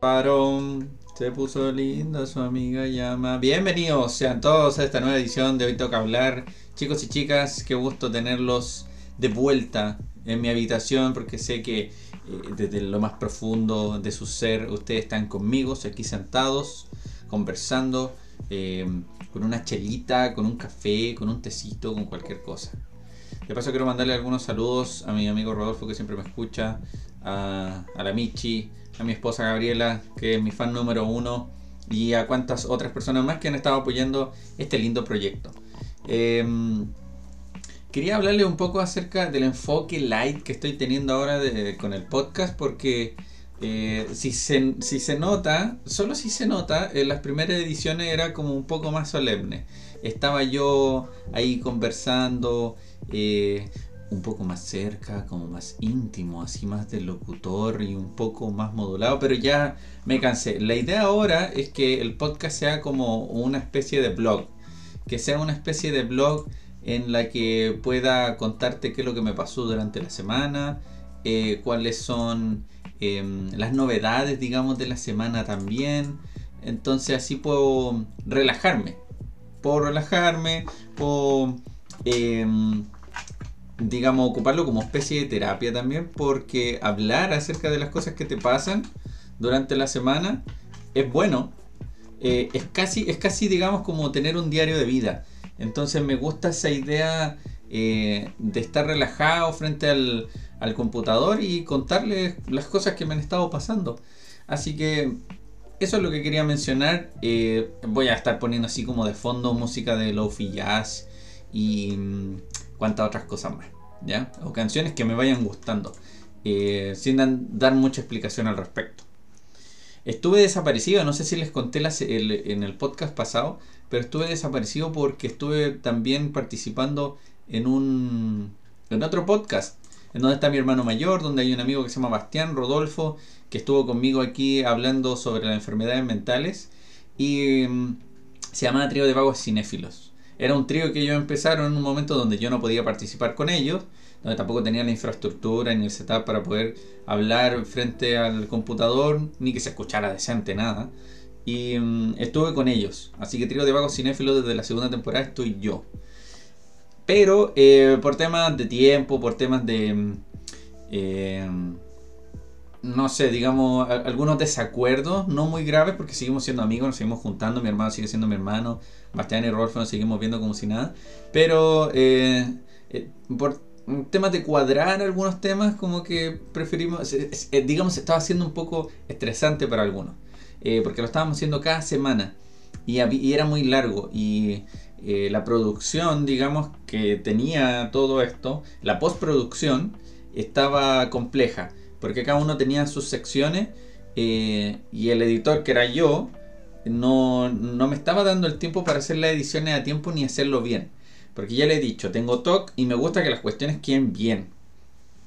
Parón, se puso linda su amiga llama. Bienvenidos sean todos a esta nueva edición de Hoy Toca Hablar. Chicos y chicas, qué gusto tenerlos de vuelta en mi habitación porque sé que eh, desde lo más profundo de su ser ustedes están conmigo, aquí sentados, conversando, eh, con una chelita, con un café, con un tecito, con cualquier cosa. De paso quiero mandarle algunos saludos a mi amigo Rodolfo que siempre me escucha, a, la Michi, a mi esposa Gabriela, que es mi fan número uno, y a cuantas otras personas más que han estado apoyando este lindo proyecto. Em, quería hablarle un poco acerca del enfoque light que estoy teniendo ahora con el podcast, porque eh, si, se, si se nota, solo si se nota, en las primeras ediciones era como un poco más solemne. Estaba yo ahí conversando. Eh, un poco más cerca, como más íntimo, así más del locutor y un poco más modulado, pero ya me cansé. La idea ahora es que el podcast sea como una especie de blog, que sea una especie de blog en la que pueda contarte qué es lo que me pasó durante la semana, eh, cuáles son em, las novedades, digamos, de la semana también. Entonces así puedo relajarme. Puedo relajarme, puedo... Em, digamos, ocuparlo como especie de terapia también, porque hablar acerca de las cosas que te pasan durante la semana es bueno. Eh, es, casi, es casi, digamos, como tener un diario de vida. Entonces me gusta esa idea eh, de estar relajado frente al, al computador y contarles las cosas que me han estado pasando. Así que eso es lo que quería mencionar. Eh, voy a estar poniendo así como de fondo música de lofi jazz y mm, cuantas otras cosas más. ¿Ya? O canciones que me vayan gustando. Eh, sin dar mucha explicación al respecto. Estuve desaparecido, no sé si les conté en el podcast pasado, pero estuve desaparecido porque estuve también participando en un en otro podcast, en donde está mi hermano mayor, donde hay un amigo que se llama Bastián Rodolfo, que estuvo conmigo aquí hablando sobre las enfermedades mentales y mm, se llama Trío de Vagos Cinéfilos. Era un trío que ellos empezaron en un momento donde yo no podía participar con ellos, donde tampoco tenía la infraestructura ni el setup para poder hablar frente al computador, ni que se escuchara decente, nada. Y mm, estuve con ellos. Así que trío de vagos cinéfilos desde la segunda temporada estoy yo. Pero eh, por temas de tiempo, por temas de... Mm, eh, no sé, digamos, algunos desacuerdos, no muy graves, porque seguimos siendo amigos, nos seguimos juntando, mi hermano sigue siendo mi hermano, Bastián y Rolfo nos seguimos viendo como si nada, pero eh, eh, por temas de cuadrar algunos temas, como que preferimos, eh, digamos, estaba siendo un poco estresante para algunos, porque lo estábamos haciendo cada semana y, y era muy largo y la producción, digamos, que tenía todo esto, la postproducción, estaba compleja porque cada uno tenía sus secciones eh, y el editor, que era yo, no, me estaba dando el tiempo para hacer las ediciones a tiempo ni hacerlo bien. Porque ya le he dicho, tengo TOC y me gusta que las cuestiones queden bien.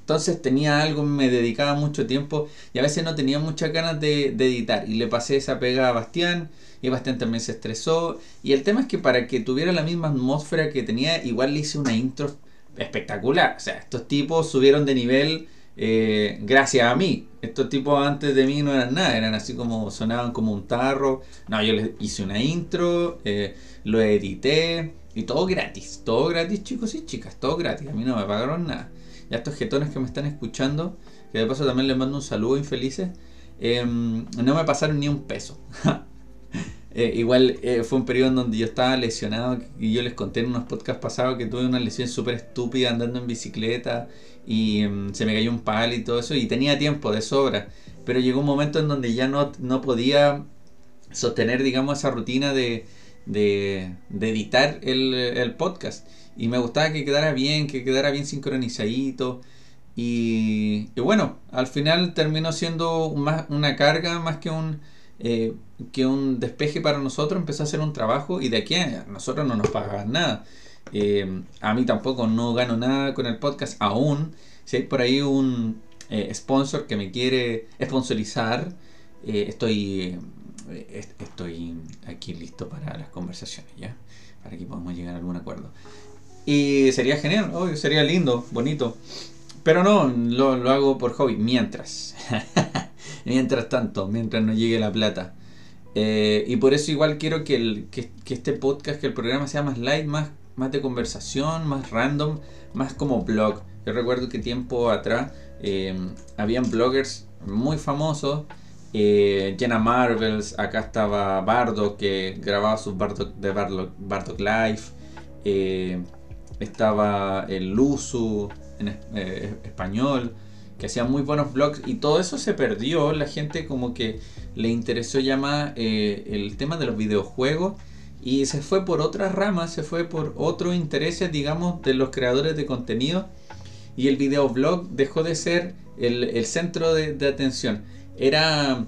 Entonces tenía algo, me dedicaba mucho tiempo y a veces no tenía muchas ganas de, editar. Y le pasé esa pega a Bastián y Bastián también se estresó. Y el tema es que para que tuviera la misma atmósfera que tenía, igual le hice una intro espectacular. O sea, estos tipos subieron de nivel eh, gracias a mí. Estos tipos antes de mí no eran nada, eran así como sonaban como un tarro. No, yo les hice una intro, eh, lo edité y todo gratis, todo gratis chicos y chicas, todo gratis. A mí no me pagaron nada. Y a estos jetones que me están escuchando, que de paso también les mando un saludo infelices, em, no me pasaron ni un peso. Eh, igual fue un periodo en donde yo estaba lesionado y yo les conté en unos podcasts pasados que tuve una lesión súper estúpida andando en bicicleta y mm, se me cayó un palo y todo eso y tenía tiempo de sobra. Pero llegó un momento en donde ya no, no podía sostener, digamos, esa rutina de, de, editar el, podcast. Y me gustaba que quedara bien, que quedara bien sincronizadito. Y, y bueno, al final terminó siendo más una carga más que un, eh, que un despeje para nosotros. Empezó a ser un trabajo y de aquí a nosotros no nos pagaban nada. Eh, a mí tampoco no gano nada con el podcast aún. Si hay por ahí un eh, sponsor que me quiere sponsorizar, eh, estoy, estoy aquí listo para las conversaciones, ¿ya? Para que podamos llegar a algún acuerdo. Y sería genial, sería lindo, bonito. Pero no, lo, lo hago por hobby, mientras. mientras tanto, mientras no llegue la plata. Eh, y por eso igual quiero que, el, que, este podcast, que el programa sea más light, más, más de conversación, más random, más como blog. Yo recuerdo que tiempo atrás eh, habían bloggers muy famosos. Eh, Jenna Marvels, acá estaba Bardo que grababa sus Bardock de Bardock, Bardock Live. Eh, estaba el Luzu en español que hacía muy buenos blogs y todo eso se perdió. La gente como que le interesó ya eh, el tema de los videojuegos y se fue por otras ramas, se fue por otros intereses, digamos, de los creadores de contenido y el videoblog dejó de ser el, centro de, atención. Era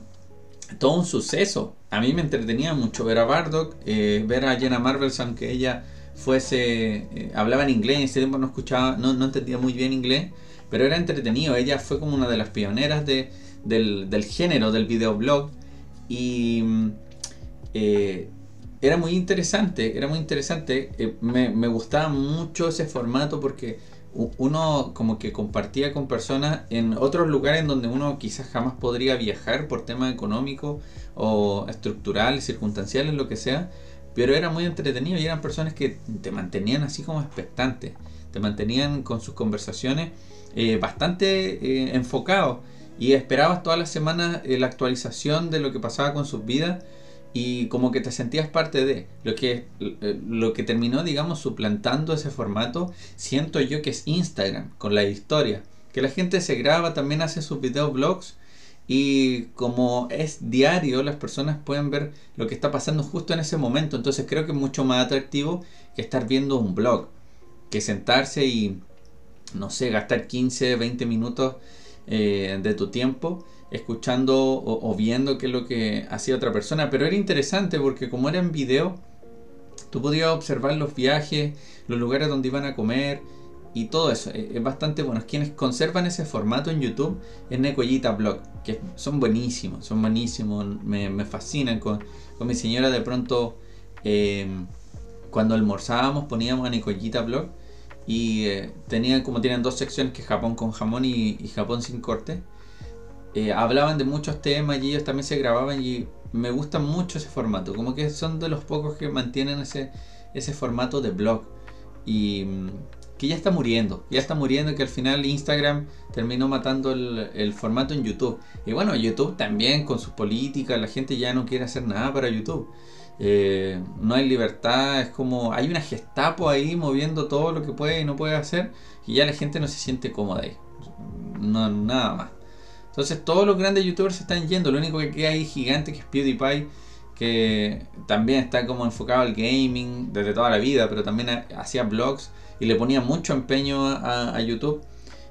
todo un suceso. A mí me entretenía mucho ver a Bardock, eh, ver a Jenna Marvels, aunque ella fuese, eh, hablaba en inglés, en ese tiempo no escuchaba, no, no entendía muy bien inglés pero era entretenido. Ella fue como una de las pioneras de, del, género del videoblog y mm, eh, era muy interesante, era muy interesante. Eh, me, me, gustaba mucho ese formato porque uno como que compartía con personas en otros lugares donde uno quizás jamás podría viajar por temas económicos o estructurales, circunstanciales, lo que sea. Pero era muy entretenido y eran personas que te mantenían así como expectantes, te mantenían con sus conversaciones eh, bastante eh, enfocado. Y esperabas todas las semanas eh, la actualización de lo que pasaba con sus vidas y como que te sentías parte de lo que lo que terminó digamos suplantando ese formato siento yo que es Instagram con la historia. Que la gente se graba también hace sus videoblogs y como es diario las personas pueden ver lo que está pasando justo en ese momento. Entonces creo que es mucho más atractivo que estar viendo un blog que sentarse y no sé, gastar 15, 20 minutos eh, de tu tiempo escuchando o, viendo qué es lo que hacía otra persona. Pero era interesante porque como era en video, tú podías observar los viajes, los lugares donde iban a comer y todo eso. Es, bastante bueno. Quienes conservan ese formato en YouTube es Necoyita Blog, que son buenísimos, son buenísimos, me, fascinan. Con, mi señora de pronto, eh, cuando almorzábamos poníamos a Necoyita Blog y eh, tenían como tienen dos secciones que Japón con jamón y, Japón sin corte. Eh, hablaban de muchos temas y ellos también se grababan y me gusta mucho ese formato. Como que son de los pocos que mantienen ese, ese formato de blog. Y mm, que ya está muriendo. Ya está muriendo que al final Instagram terminó matando el, formato en YouTube. Y bueno, YouTube también con sus políticas, la gente ya no quiere hacer nada para YouTube. Eh, no hay libertad, es como hay una gestapo ahí moviendo todo lo que puede y no puede hacer y ya la gente no se siente cómoda ahí. No, nada más. Entonces todos los grandes youtubers se están yendo, lo único que queda ahí gigante que es PewDiePie, que también está como enfocado al gaming desde toda la vida, pero también hacía blogs y le ponía mucho empeño a, YouTube,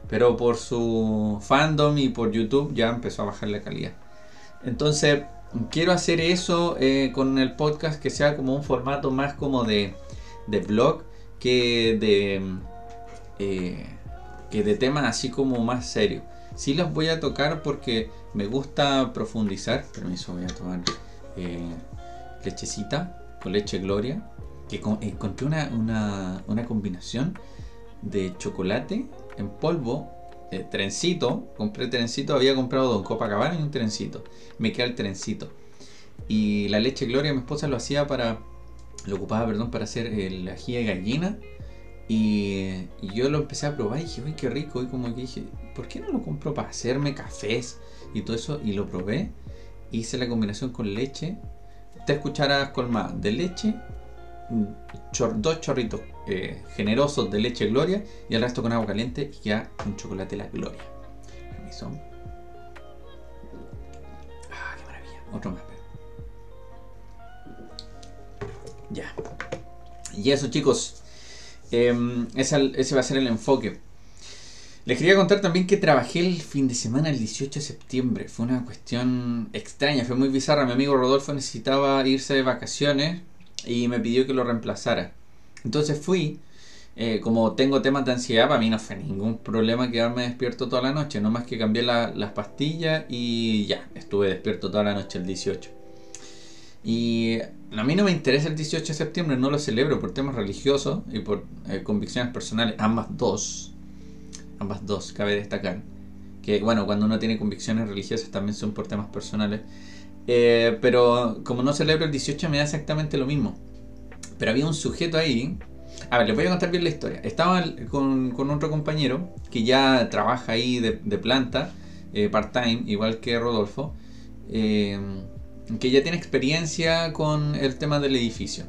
pero por su fandom y por YouTube ya empezó a bajar la calidad. Entonces, quiero hacer eso eh, con el podcast que sea como un formato más como de, de blog que de eh, que de temas así como más serios. Sí los voy a tocar porque me gusta profundizar. Permiso, voy a tomar eh, lechecita con leche Gloria. Que encontré una, una, una combinación de chocolate en polvo eh, trencito, compré trencito, había comprado Don Copacabana y un trencito. Me queda el trencito. Y la leche Gloria, mi esposa lo hacía para, lo ocupaba, perdón, para hacer el ají de gallina. Y, yo lo empecé a probar y dije, uy, qué rico. Y como que dije, ¿por qué no lo compro para hacerme cafés y todo eso? Y lo probé. Hice la combinación con leche. Tres cucharadas colmadas de leche, dos chorritos eh, generosos de leche Gloria y el resto con agua caliente y ya un chocolate La Gloria. Permiso. Ah, qué maravilla. Otro más. Ya. Y eso chicos. Em, ese va a ser el enfoque. Les quería contar también que trabajé el fin de semana el 18 de septiembre. Fue una cuestión extraña, fue muy bizarra. Mi amigo Rodolfo necesitaba irse de vacaciones y me pidió que lo reemplazara. Entonces fui, eh, como tengo temas de ansiedad, para mí no fue ningún problema quedarme despierto toda la noche, no más que cambié las pastillas y ya, estuve despierto toda la noche el 18. Y a mí no me interesa el 18 de septiembre, no lo celebro por temas religiosos y por eh, convicciones personales, ambas dos, ambas dos, cabe destacar. que bueno, cuando uno tiene convicciones religiosas también son por temas personales. Eh, pero como no celebro el 18 me da exactamente lo mismo. Pero había un sujeto ahí. A ver, les voy a contar bien la historia. Estaba con, con otro compañero que ya trabaja ahí de, planta, eh, part-time, igual que Rodolfo, eh, que ya tiene experiencia con el tema del edificio.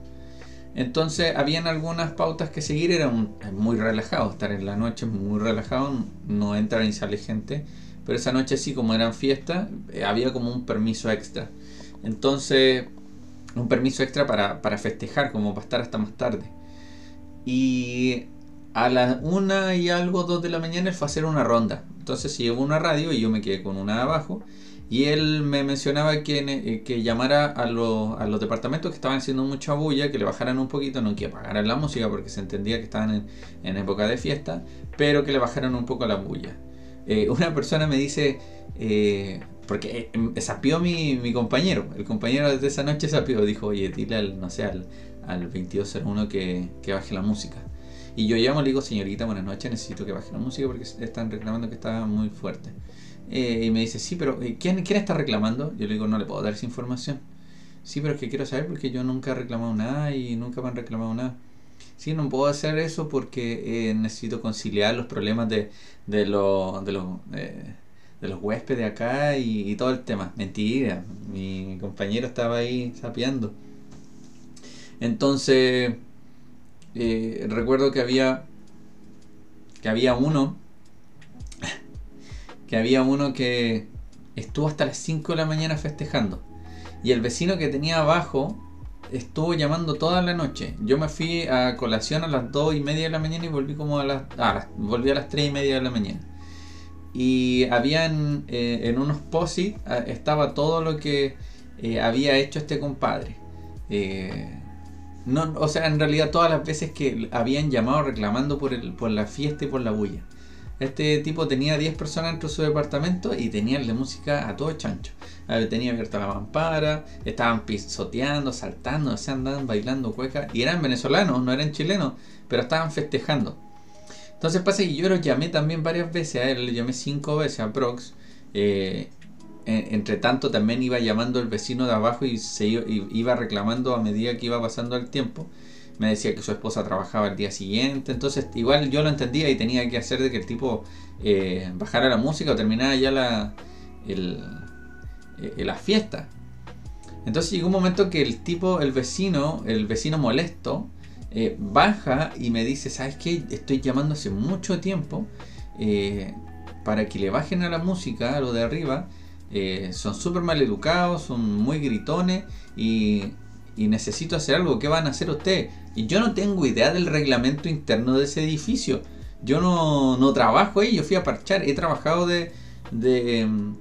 Entonces, habían algunas pautas que seguir, era muy relajado, estar en la noche muy relajado, no entra ni sale gente. Pero esa noche sí, como eran fiestas, eh, había como un permiso extra. Entonces, un permiso extra para, para festejar, como para estar hasta más tarde. Y a las una y algo, dos de la mañana, él fue a hacer una ronda. Entonces se llevó una radio y yo me quedé con una abajo. Y él me mencionaba que, eh, que llamara a, los, a los departamentos que estaban haciendo mucha bulla, que le bajaran un poquito, no que apagaran la música porque se entendía que estaban en, en época de fiesta, pero que le bajaran un poco la bulla. Eh, una persona me dice, eh, porque eh, sapió mi, mi, compañero, el compañero de esa noche sapió, dijo, oye, dile al, no sé, al, al 2201 que, que baje la música. Y yo llamo, le digo, señorita, buenas noches, necesito que baje la música porque están reclamando que está muy fuerte. y me dice, sí, pero ¿quién, ¿quién está reclamando? Yo le digo, no le puedo dar esa información. Sí, pero es que quiero saber porque yo nunca he reclamado nada y nunca me han reclamado nada. Sí, no puedo hacer eso porque eh, necesito conciliar los problemas de, de, de, lo, eh, de los huéspedes acá y, todo el tema. Mentira, mi compañero estaba ahí sapeando. Entonces, eh, recuerdo que había que había uno que había uno que estuvo hasta las 5 de la mañana festejando y el vecino que tenía abajo estuvo llamando toda la noche. Yo me fui a colación a las 2 y media de la mañana y volví como a las. Ah, volví a las 3 y media de la mañana. Y habían eh, en unos posits ah, estaba todo lo que eh, había hecho este compadre. Eh, no, o sea, en realidad todas las veces que habían llamado reclamando por, el, por la fiesta y por la bulla. Este tipo tenía 10 personas dentro de su departamento y tenían la música a todo chancho. Tenía abierta la mampara, estaban pisoteando, saltando, se andaban bailando cueca. Y eran venezolanos, no eran chilenos, pero estaban festejando. Entonces pasa que yo los llamé también varias veces, a él le llamé cinco veces a Prox. Eh, entre tanto también iba llamando el vecino de abajo y se iba reclamando a medida que iba pasando el tiempo me decía que su esposa trabajaba el día siguiente, entonces igual yo lo entendía y tenía que hacer de que el tipo eh, bajara la música o terminara ya la, el, eh, la fiesta. Entonces llegó un momento que el tipo, el vecino, el vecino molesto, eh, baja y me dice, ¿sabes qué? Estoy llamando hace mucho tiempo para que le bajen a la música, a lo de arriba. son súper mal educados, son muy gritones y y necesito hacer algo, ¿qué van a hacer ustedes? Y yo no tengo idea del reglamento interno de ese edificio. Yo no, trabajo ahí, yo fui a parchar, he trabajado de, de, em,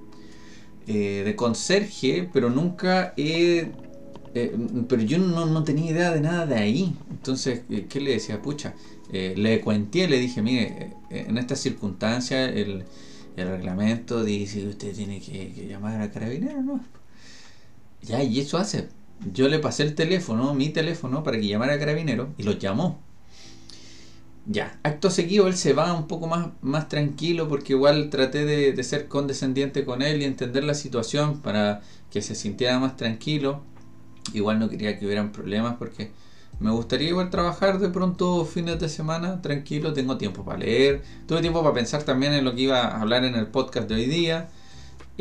eh, de conserje, pero nunca he... Eh, pero yo no, tenía idea de nada de ahí. Entonces, eh, ¿qué le decía? Pucha, le cuenté, le dije, mire, en estas circunstancias el, reglamento dice que usted tiene que llamar a carabinero, ¿no? Ya, y eso hace yo le pasé el teléfono, mi teléfono, para que llamara a carabinero y lo llamó. Ya, acto seguido él se va un poco más, más tranquilo porque igual traté de, ser condescendiente con él y entender la situación para que se sintiera más tranquilo. Igual no quería que hubieran problemas porque me gustaría igual trabajar de pronto fines de semana tranquilo, tengo tiempo para leer, tuve tiempo para pensar también en lo que iba a hablar en el podcast de hoy día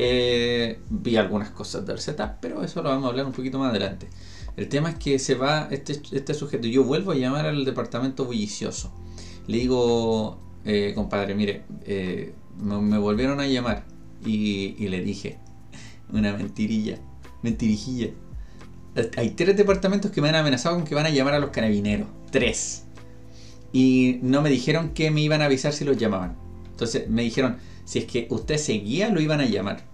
eh, vi algunas cosas del setup, pero eso lo vamos a hablar un poquito más adelante. El tema es que se va este, este sujeto. Yo vuelvo a llamar al departamento bullicioso. Le digo, eh, compadre, mire, eh, me, volvieron a llamar y, le dije una mentirilla, mentirijilla. Hay tres departamentos que me han amenazado con que van a llamar a los carabineros. Tres. Y no me dijeron que me iban a avisar si los llamaban. Entonces me dijeron, si es que usted seguía, lo iban a llamar.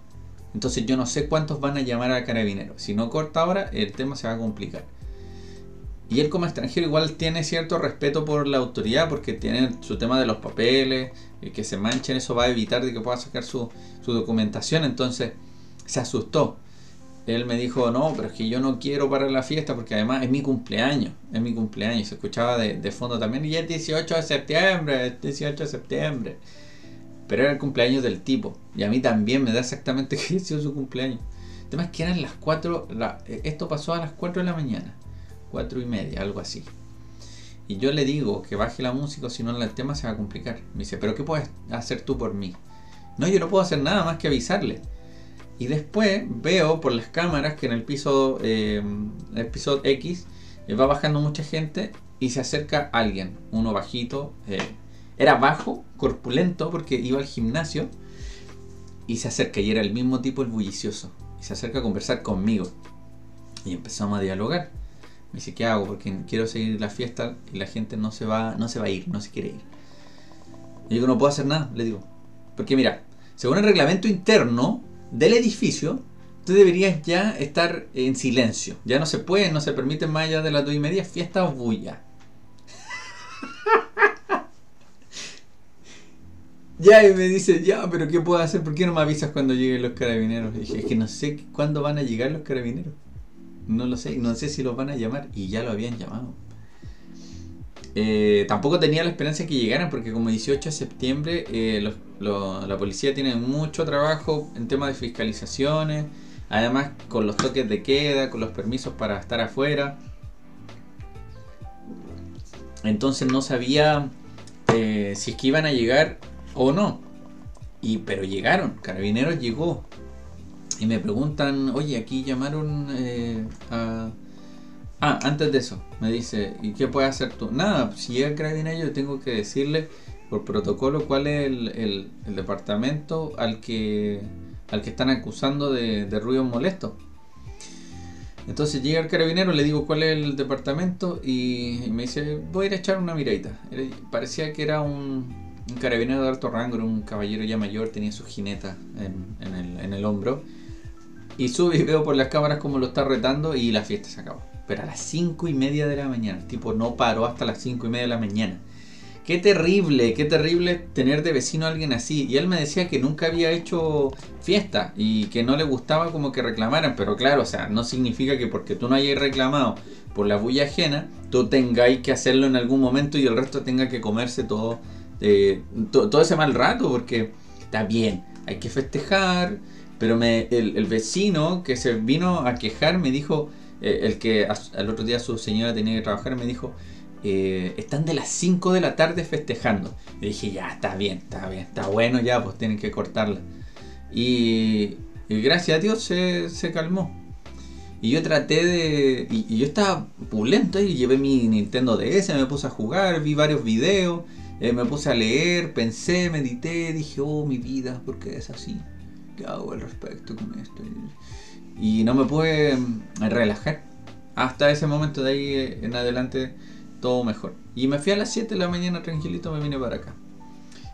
Entonces yo no sé cuántos van a llamar al carabinero. Si no corta ahora, el tema se va a complicar. Y él como extranjero igual tiene cierto respeto por la autoridad porque tiene su tema de los papeles, y que se manchen, eso va a evitar de que pueda sacar su, documentación. Entonces se asustó. Él me dijo, no, pero es que yo no quiero parar la fiesta porque además es mi cumpleaños, es mi cumpleaños. Se escuchaba de, de fondo también y es 18 de septiembre, es 18 de septiembre. Pero era el cumpleaños del tipo. Y a mí también me da exactamente que haya sido su cumpleaños. El tema es que eran las 4. esto pasó a las 4 de la mañana. 4 y media, algo así. Y yo le digo que baje la música, si no el tema se va a complicar. Me dice, ¿pero qué puedes hacer tú por mí? No, yo no puedo hacer nada más que avisarle. Y después veo por las cámaras que en el piso, eh, el piso X eh, va bajando mucha gente y se acerca alguien, uno bajito. Eh, era bajo, corpulento, porque iba al gimnasio. Y se acerca, y era el mismo tipo, el bullicioso. Y se acerca a conversar conmigo. Y empezamos a dialogar. Me dice, ¿qué hago? Porque quiero seguir la fiesta y la gente no se va, no se va a ir, no se quiere ir. Y digo, no puedo hacer nada, le digo. Porque mira, según el reglamento interno del edificio, tú deberías ya estar en silencio. Ya no se puede, no se permite más allá de las dos y media fiesta o bulla. Ya, y me dice, ya, pero ¿qué puedo hacer? ¿Por qué no me avisas cuando lleguen los carabineros? Dije, es que no sé cuándo van a llegar los carabineros. No lo sé, no sé si los van a llamar. Y ya lo habían llamado. Eh, tampoco tenía la esperanza que llegaran porque como 18 de septiembre eh, la policía tiene mucho trabajo en temas de fiscalizaciones, además con los toques de queda, con los permisos para estar afuera. Entonces no sabía eh, si es que iban a llegar o no. Y, pero llegaron, Carabineros llegó. Y me preguntan, oye, aquí llamaron a Ah, antes de eso, me dice, ¿y qué puedes hacer tú? Nada, si llega Carabinero yo tengo que decirle por protocolo cuál es el, departamento al que, al que están acusando de, de ruido molesto. Entonces llega el carabinero, le digo cuál es el departamento y, me dice, voy a ir a echar una miradita. Parecía que era un, carabinero de alto rango, un caballero ya mayor, tenía su jineta en, el, en el hombro. Y sube y veo por las cámaras cómo lo está retando y la fiesta se acabó pero a las 5 y media de la mañana. El tipo no paró hasta las 5 y media de la mañana. Qué terrible, qué terrible tener de vecino a alguien así. Y él me decía que nunca había hecho fiesta y que no le gustaba como que reclamaran. Pero claro, o sea, no significa que porque tú no hayas reclamado por la bulla ajena, tú tengáis que hacerlo en algún momento y el resto tenga que comerse todo, eh, todo ese mal rato. Porque está bien, hay que festejar. Pero el vecino que se vino a quejar me dijo, eh, el que al otro día su señora tenía que trabajar, me dijo, eh, están de las 5 de la tarde festejando. Y dije, ya, está bien, está bien, está bueno ya, pues tienen que cortarla. Y, gracias a Dios se, calmó. Y yo traté de... Y, yo estaba pulento y llevé mi Nintendo DS, me puse a jugar, vi varios videos, eh, me puse a leer, pensé, medité, dije, oh, mi vida, ¿por qué es así? ¿Qué hago al respecto con esto? Y no me pude mm, relajar. Hasta ese momento de ahí eh, en adelante todo mejor. Y me fui a las 7 de la mañana tranquilito, me vine para acá.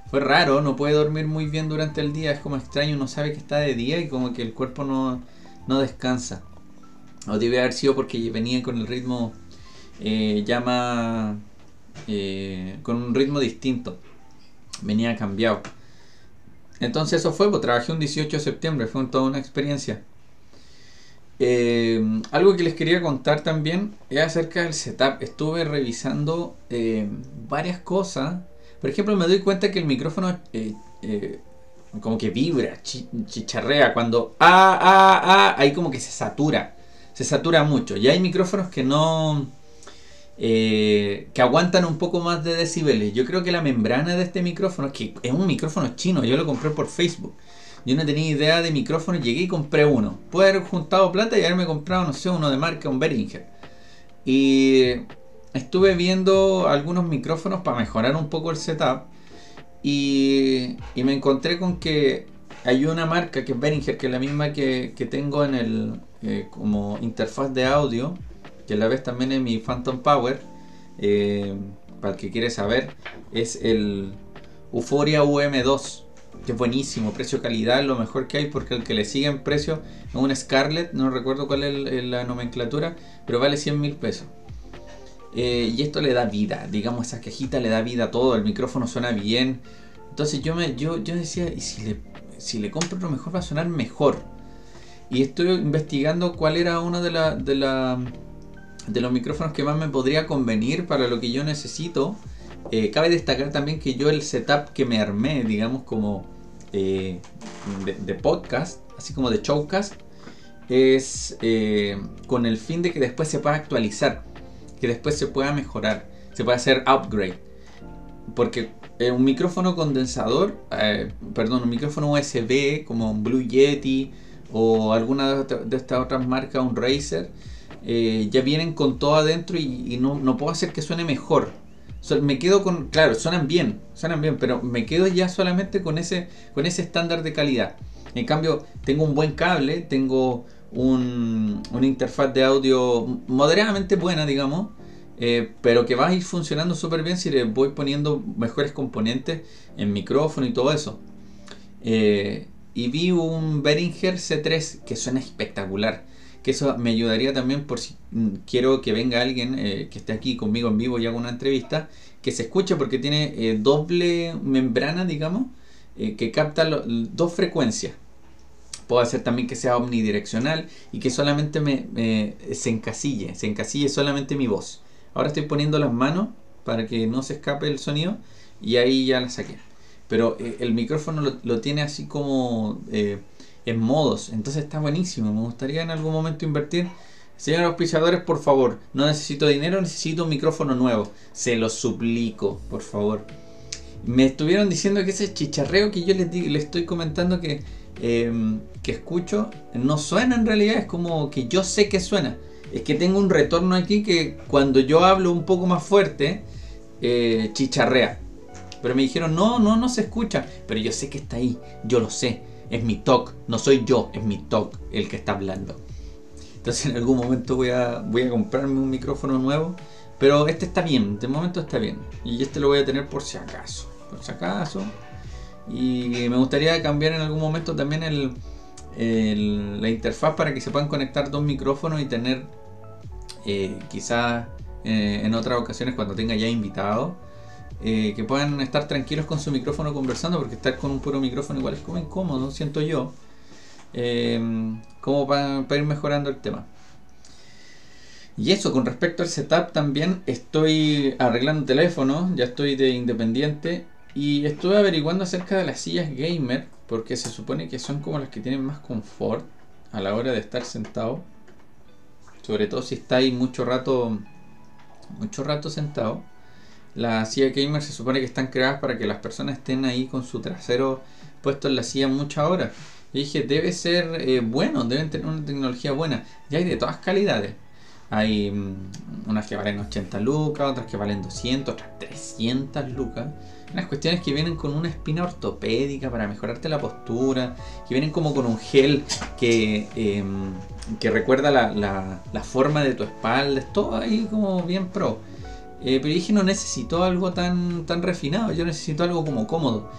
Fue raro, no puede dormir muy bien durante el día, es como extraño, no sabe que está de día y como que el cuerpo no, no descansa. O debe haber sido porque venía con el ritmo eh, llama eh, con un ritmo distinto. Venía cambiado. Entonces eso fue, pues trabajé un 18 de septiembre, fue toda una experiencia. Eh, algo que les quería contar también es acerca del setup. Estuve revisando eh, varias cosas. Por ejemplo, me doy cuenta que el micrófono eh, como que vibra, chicharrea. Cuando ah, ah, ah, ahí como que se satura. Se satura mucho. Y hay micrófonos que no... que aguantan un poco más de decibeles. Yo creo que la membrana de este micrófono, que es un micrófono chino, yo lo compré por Facebook. Yo no tenía idea de micrófono, llegué y compré uno. Pude haber juntado plata y haberme comprado, no sé, uno de marca, un Behringer. Y estuve viendo algunos micrófonos para mejorar un poco el setup. Y, me encontré con que hay una marca que es Behringer, que es la misma que, tengo en el eh, como interfaz de audio, que la vez también es mi Phantom Power. Eh, para el que quiere saber, es el Euphoria UM2 que es buenísimo, precio-calidad, lo mejor que hay, porque el que le sigue en precio es un Scarlett, no recuerdo cuál es la nomenclatura, pero vale 100 mil pesos. Eh, y esto le da vida, digamos, esa cajita le da vida a todo, el micrófono suena bien. Entonces yo, me, yo, yo decía, ¿y si le, si le compro lo mejor va a sonar mejor? Y estoy investigando cuál era uno de, la, de, la, de los micrófonos que más me podría convenir para lo que yo necesito. Eh, cabe destacar también que yo el setup que me armé, digamos, como eh, de, podcast, así como de showcast, es eh, con el fin de que después se pueda actualizar, que después se pueda mejorar, se pueda hacer upgrade. Porque un micrófono condensador, perdón, un micrófono USB como un Blue Yeti o alguna de estas otras marcas, un Razer, ya vienen con todo adentro y, no, no, puedo hacer que suene mejor me quedo con, claro, suenan bien, suenan bien, pero me quedo ya solamente con ese, con ese estándar de calidad. En cambio, tengo un buen cable, tengo un, una interfaz de audio moderadamente buena, digamos, eh, pero que va a ir funcionando súper bien si le voy poniendo mejores componentes en micrófono y todo eso. Eh, y vi un Behringer C3 que suena espectacular que eso me ayudaría también por si mm, quiero que venga alguien eh, que esté aquí conmigo en vivo y haga una entrevista, que se escuche porque tiene eh, doble membrana, digamos, eh, que capta dos frecuencias. Puedo hacer también que sea omnidireccional y que solamente me, se encasille, se encasille solamente mi voz. Ahora estoy poniendo las manos para que no se escape el sonido y ahí ya la saqué. Pero el micrófono lo, lo, tiene así como en modos. Entonces está buenísimo. Me gustaría en algún momento invertir. Señores auspiciadores, por favor, no necesito dinero, necesito un micrófono nuevo. Se lo suplico, por favor. Me estuvieron diciendo que ese chicharreo que yo les, les estoy comentando que, em, que escucho no suena en realidad, es como que yo sé que suena. Es que tengo un retorno aquí que cuando yo hablo un poco más fuerte, eh, chicharrea. Pero me dijeron, no, no, no se escucha. Pero yo sé que está ahí, yo lo sé es mi TOC, no soy yo, es mi TOC el que está hablando. Entonces en algún momento voy a, voy a comprarme un micrófono nuevo, pero este está bien, de momento está bien. Y este lo voy a tener por si acaso, por si acaso. Y me gustaría cambiar en algún momento también el, la interfaz para que se puedan conectar dos micrófonos y tener eh, quizás eh, en otras ocasiones cuando tenga ya invitado eh, que puedan estar tranquilos con su micrófono conversando, porque estar con un puro micrófono igual es como incómodo, siento yo, eh, como para, ir mejorando el tema. Y eso, con respecto al setup también estoy arreglando teléfono, ya estoy de independiente y estuve averiguando acerca de las sillas gamer, porque se supone que son como las que tienen más confort a la hora de estar sentado. Sobre todo si estáis mucho rato, mucho rato sentado. Las silla gamer se supone que están creadas para que las personas estén ahí con su trasero puesto en la silla muchas horas. Y dije, debe ser eh, bueno, deben tener una tecnología buena. Y hay de todas calidades. Hay mm, unas que valen 80 lucas, otras que valen 200, otras 300 lucas. Unas cuestiones que vienen con una espina ortopédica para mejorarte la postura, que vienen como con un gel que, em, que recuerda la, la, la forma de tu espalda. Es todo ahí como bien pro. Eh, pero dije, no necesito algo tan, tan refinado, yo necesito algo como cómodo.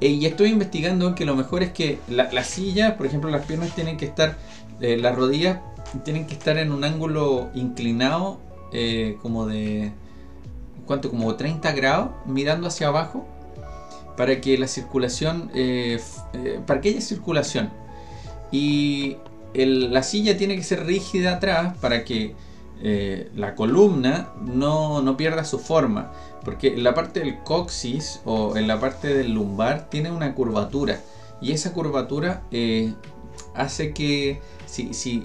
Eh, y estoy investigando que lo mejor es que la, silla, por ejemplo, las piernas tienen que estar, eh, las rodillas tienen que estar en un ángulo inclinado, como de, ¿cuánto? Como 30 grados, mirando hacia abajo, para que la circulación, para que haya circulación. Y la silla tiene que ser rígida atrás para que eh, la columna no, pierda su forma. Porque en la parte del coxis o en la parte del lumbar tiene una curvatura. Y esa curvatura eh, hace que si, si,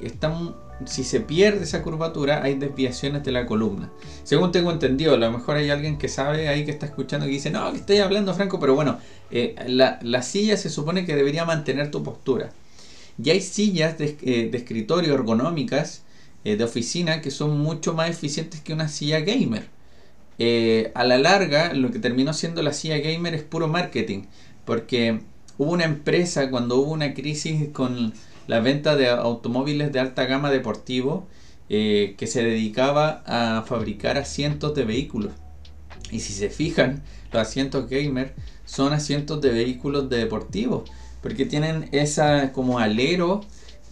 si se pierde esa curvatura hay desviaciones de la columna. Según tengo entendido, a lo mejor hay alguien que sabe ahí que está escuchando y dice, no, que estoy hablando Franco, pero bueno, eh, la, silla se supone que debería mantener tu postura. Y hay sillas de escritorio ergonómicas eh, de oficina que son mucho más eficientes que una silla gamer. Eh, a la larga, lo que terminó siendo la silla gamer es puro marketing, porque hubo una empresa cuando hubo una crisis con la venta de automóviles de alta gama deportivo eh, que se dedicaba a fabricar asientos de vehículos. Y si se fijan, los asientos gamer son asientos de vehículos de deportivos, porque tienen esa como alero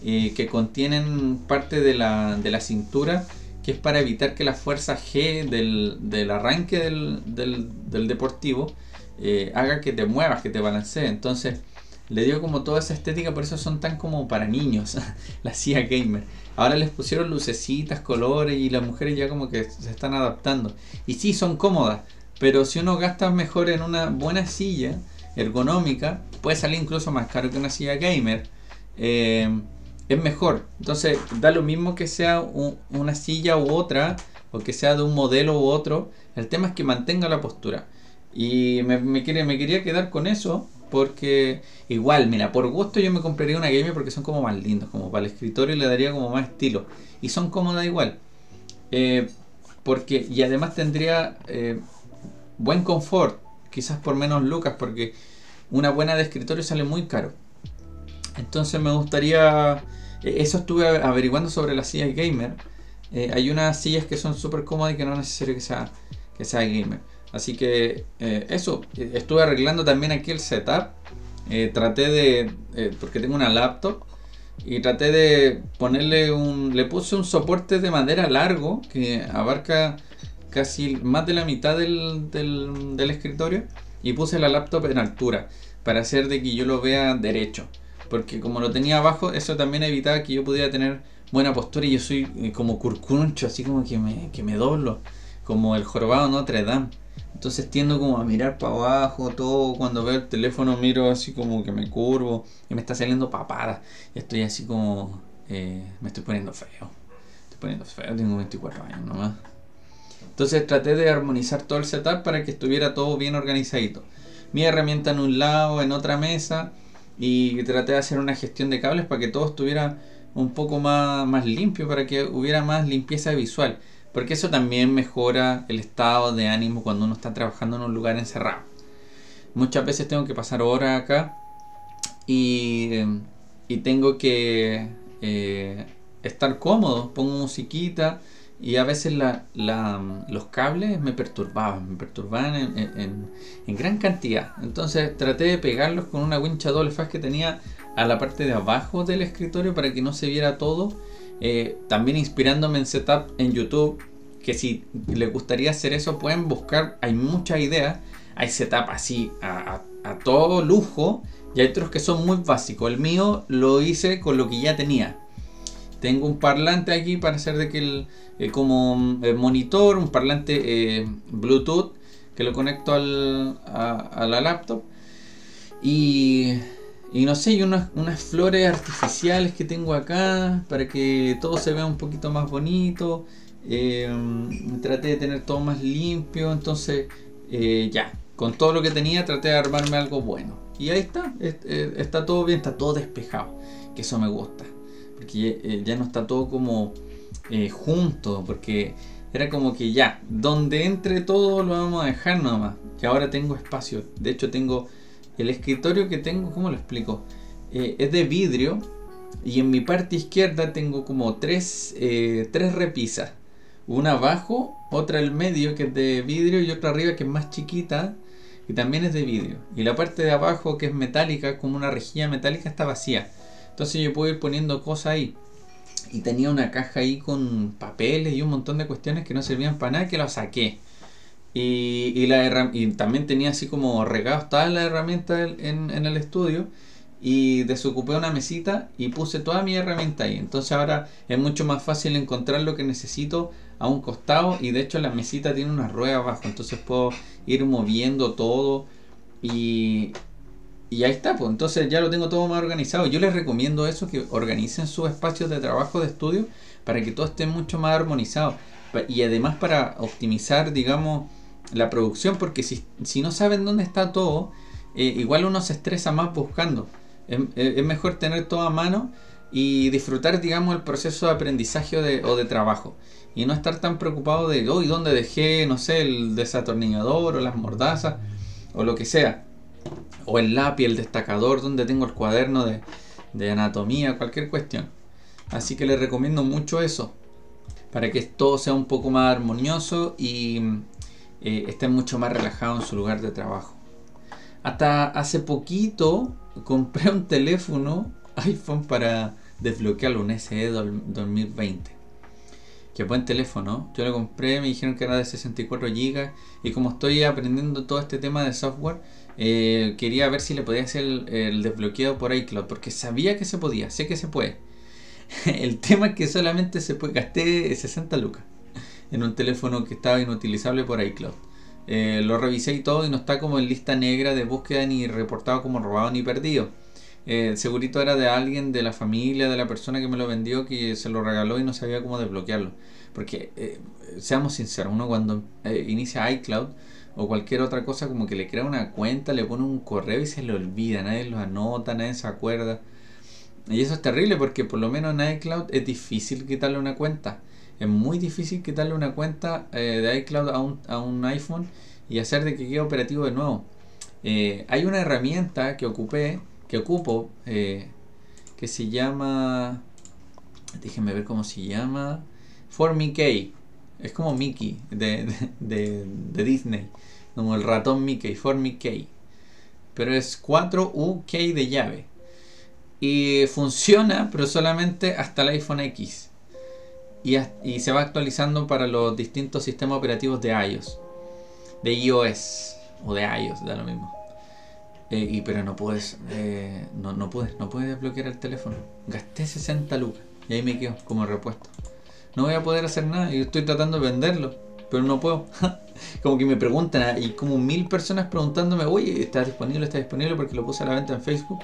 que contienen parte de la, de la, cintura que es para evitar que la fuerza G del, del arranque del, del, deportivo eh, haga que te muevas, que te balancee. Entonces le dio como toda esa estética, por eso son tan como para niños, la CIA Gamer. Ahora les pusieron lucecitas, colores y las mujeres ya como que se están adaptando. Y sí, son cómodas, Pero si uno gasta mejor en una buena silla ergonómica, puede salir incluso más caro que una silla gamer. Eh, es mejor. Entonces, da lo mismo que sea una silla u otra, o que sea de un modelo u otro. El tema es que mantenga la postura. Y me, me, me quería quedar con eso, porque igual, mira, por gusto yo me compraría una gamer porque son como más lindos, como para el escritorio le daría como más estilo. Y son cómodas igual. Eh, porque, y además tendría eh, buen confort, quizás por menos lucas, porque una buena de escritorio sale muy caro. Entonces me gustaría, eh, eso estuve averiguando sobre las sillas gamer. hay unas sillas que son súper cómodas y que no es necesario que sea, que sea gamer. Así que eso, estuve arreglando también aquí el setup. traté de, porque tengo una laptop, y traté de ponerle un. Le puse un soporte de madera largo que abarca casi más de la mitad del, del, escritorio y puse la laptop en altura para hacer de que yo lo vea derecho. Porque como lo tenía abajo, eso también evitaba que yo pudiera tener buena postura y yo soy eh, como curcuncho, así como que me, que me doblo, como el jorobado Notre Dame. Entonces tiendo como a mirar para abajo, todo. Cuando veo el teléfono miro así como que me curvo y me está saliendo papada. Y estoy así como... Eh, me estoy poniendo feo. Estoy poniendo feo, tengo 24 años nomás. Entonces traté de armonizar todo el setup para que estuviera todo bien organizadito. Mi herramienta en un lado, en otra mesa. Y traté de hacer una gestión de cables para que todo estuviera un poco más, más limpio, para que hubiera más limpieza visual. Porque eso también mejora el estado de ánimo cuando uno está trabajando en un lugar encerrado. Muchas veces tengo que pasar horas acá y, tengo que eh, estar cómodo. Pongo musiquita y a veces los cables me perturbaban, me perturbaban en, gran cantidad. Entonces traté de pegarlos con una wincha doble que tenía a la parte de abajo del escritorio para que no se viera todo eh, también inspirándome en setup en YouTube, que si les gustaría hacer eso pueden buscar, hay muchas ideas, hay setup así a, todo lujo y hay otros que son muy básicos. El mío lo hice con lo que ya tenía. Tengo un parlante aquí para hacer de que el, eh, como el monitor, un parlante eh, Bluetooth que lo conecto al, a la laptop y y no sé, y unas, unas flores artificiales que tengo acá para que todo se vea un poquito más bonito. Eh, traté de tener todo más limpio. Entonces, eh, ya, con todo lo que tenía traté de armarme algo bueno. Y ahí está, eh, está todo bien, está todo despejado. Que eso me gusta. Porque ya, no está todo como junto. Porque era como que ya, donde entre todo lo vamos a dejar nomás. Que ahora tengo espacio. De hecho, tengo el escritorio que tengo, ¿cómo lo explico? Eh, es de vidrio y en mi parte izquierda tengo como tres, eh, tres repisas. Una abajo, otra al medio que es de vidrio y otra arriba que es más chiquita y también es de vidrio. Y la parte de abajo que es metálica, como una rejilla metálica, está vacía. Entonces yo puedo ir poniendo cosas ahí. Y tenía una caja ahí con papeles y un montón de cuestiones que no servían para nada que lo saqué. Y, la también tenía así como regados todas las herramientas en, en, el estudio. Y desocupé una mesita y puse toda mi herramienta ahí. Entonces ahora es mucho más fácil encontrar lo que necesito a un costado. Y de hecho la mesita tiene una rueda abajo. Entonces puedo ir moviendo todo. Y, y ahí está, pues entonces ya lo tengo todo más organizado. Yo les recomiendo eso, que organicen sus espacios de trabajo, de estudio, para que todo esté mucho más armonizado. Y además para optimizar, digamos, la producción, porque si, si no saben dónde está todo, eh, igual uno se estresa más buscando. Es, mejor tener todo a mano y disfrutar, digamos, el proceso de aprendizaje o de, trabajo. Y no estar tan preocupado de, hoy ¿dónde dejé, no sé, el desatornillador o las mordazas o lo que sea? O el lápiz, el destacador, donde tengo el cuaderno de, de anatomía, cualquier cuestión. Así que les recomiendo mucho eso, para que todo sea un poco más armonioso y, eh, estén mucho más relajados en su lugar de trabajo. Hasta hace poquito compré un teléfono iPhone para desbloquearlo, un SE 2020. Qué buen teléfono. Yo lo compré, me dijeron que era de 64 GB y como estoy aprendiendo todo este tema de software, eh, quería ver si le podía hacer el, el, desbloqueo por iCloud porque sabía que se podía, sé que se puede. el tema es que solamente se puede, gasté 60 lucas en un teléfono que estaba inutilizable por iCloud. Eh, lo revisé y todo y no está como en lista negra de búsqueda ni reportado como robado ni perdido. Eh, segurito era de alguien de la familia, de la persona que me lo vendió, que se lo regaló y no sabía cómo desbloquearlo. Porque, seamos sinceros, uno cuando inicia iCloud o cualquier otra cosa, como que le crea una cuenta, le pone un correo y se le olvida, nadie lo anota, nadie se acuerda. Y eso es terrible porque por lo menos en iCloud es difícil quitarle una cuenta. Es muy difícil quitarle una cuenta eh, de iCloud a un, a un, iPhone y hacer de que quede operativo de nuevo. Eh, hay una herramienta que ocupé, que ocupo, eh, que se llama, déjenme ver cómo se llama, For Mickey. Es como Mickey de, de, de, Disney, como el ratón Mickey, For Mickey. Pero es 4UK de llave. Y funciona, pero solamente hasta el iPhone X y, se va actualizando para los distintos sistemas operativos de iOS, de iOS o de iOS, da lo mismo. Eh, y, pero no puedes, eh, no, no puedes, no puedes desbloquear el teléfono. Gasté 60 lucas y ahí me quedo como repuesto. No voy a poder hacer nada y estoy tratando de venderlo, pero no puedo. como que me preguntan, y como mil personas preguntándome, oye, ¿está disponible? ¿Está disponible? Porque lo puse a la venta en Facebook.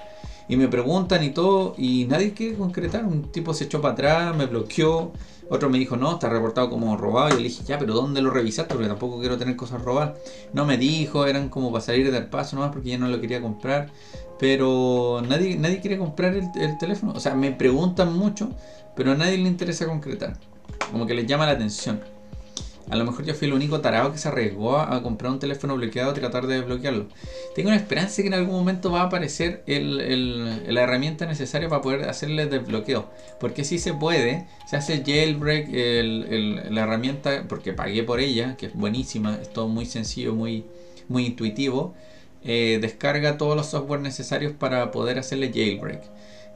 Y me preguntan y todo, y nadie quiere concretar. Un tipo se echó para atrás, me bloqueó. Otro me dijo, no, está reportado como robado. Y yo le dije, ya, pero ¿dónde lo revisaste? Porque tampoco quiero tener cosas robadas. No me dijo, eran como para salir del paso nomás porque ya no lo quería comprar. Pero nadie, nadie quiere comprar el teléfono. O sea, me preguntan mucho, pero a nadie le interesa concretar. Como que les llama la atención. A lo mejor yo fui el único tarado que se arriesgó a comprar un teléfono bloqueado y tratar de desbloquearlo. Tengo una esperanza que en algún momento va a aparecer la herramienta necesaria para poder hacerle desbloqueo. Porque si se puede, se hace jailbreak, la herramienta, porque pagué por ella, que es buenísima, es todo muy sencillo, muy, muy intuitivo. Eh, descarga todos los software necesarios para poder hacerle jailbreak.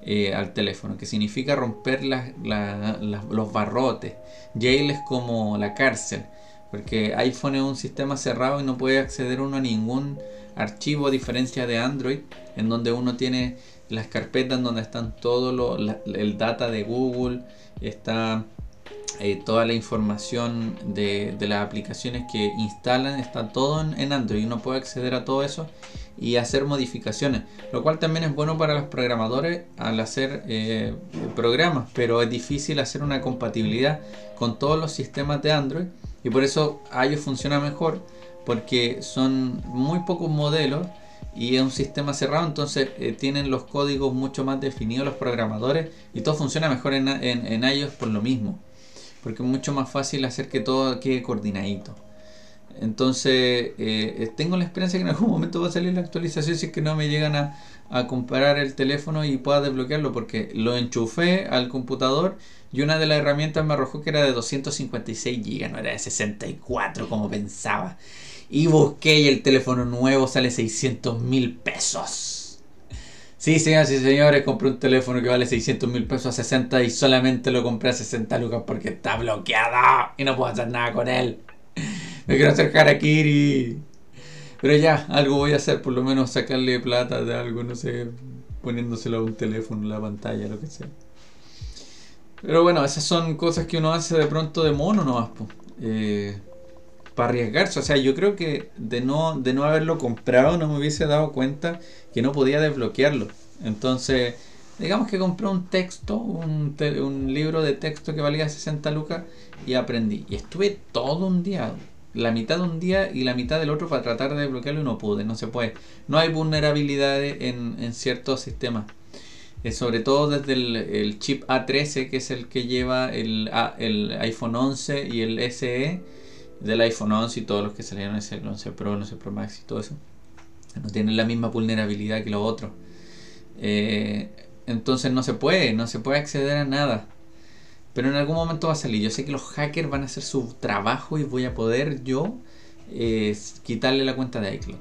Eh, al teléfono, que significa romper los barrotes. Jail es como la cárcel, porque iPhone es un sistema cerrado y no puede acceder uno a ningún archivo a diferencia de Android, en donde uno tiene las carpetas donde están todo lo, el data de Google, está eh, toda la información de, las aplicaciones que instalan, está todo en, Android y uno puede acceder a todo eso y hacer modificaciones, lo cual también es bueno para los programadores al hacer eh, programas, pero es difícil hacer una compatibilidad con todos los sistemas de Android y por eso iOS funciona mejor porque son muy pocos modelos y es un sistema cerrado, entonces eh, tienen los códigos mucho más definidos los programadores y todo funciona mejor en, en iOS por lo mismo, porque es mucho más fácil hacer que todo quede coordinadito. Entonces, eh, tengo la esperanza que en algún momento va a salir la actualización si es que no me llegan a, a el teléfono y pueda desbloquearlo porque lo enchufé al computador y una de las herramientas me arrojó que era de 256 GB, no era de 64 como pensaba. Y busqué y el teléfono nuevo sale 600 mil pesos. Sí, señoras y señores, compré un teléfono que vale 600 mil pesos a 60 y solamente lo compré a 60 lucas porque está bloqueado y no puedo hacer nada con él. Me quiero hacer harakiri. Pero ya, algo voy a hacer, por lo menos sacarle plata de algo, no sé, poniéndoselo a un teléfono, la pantalla, lo que sea. Pero bueno, esas son cosas que uno hace de pronto de mono nomás, eh, para arriesgarse. O sea, yo creo que de no, de no haberlo comprado no me hubiese dado cuenta que no podía desbloquearlo. Entonces, digamos que compré un texto, un, libro de texto que valía 60 lucas y aprendí. Y estuve todo un día la mitad de un día y la mitad del otro para tratar de desbloquearlo y no pude, no se puede. No hay vulnerabilidades en, en ciertos sistemas. Eh, sobre todo desde el, chip A13, que es el que lleva el, el iPhone 11 y el SE del iPhone 11 y todos los que salieron, el 11 Pro, el 11 Pro Max y todo eso. No tienen la misma vulnerabilidad que los otros. Eh, entonces no se puede, no se puede acceder a nada. Pero en algún momento va a salir. Yo sé que los hackers van a hacer su trabajo y voy a poder yo eh, quitarle la cuenta de iCloud.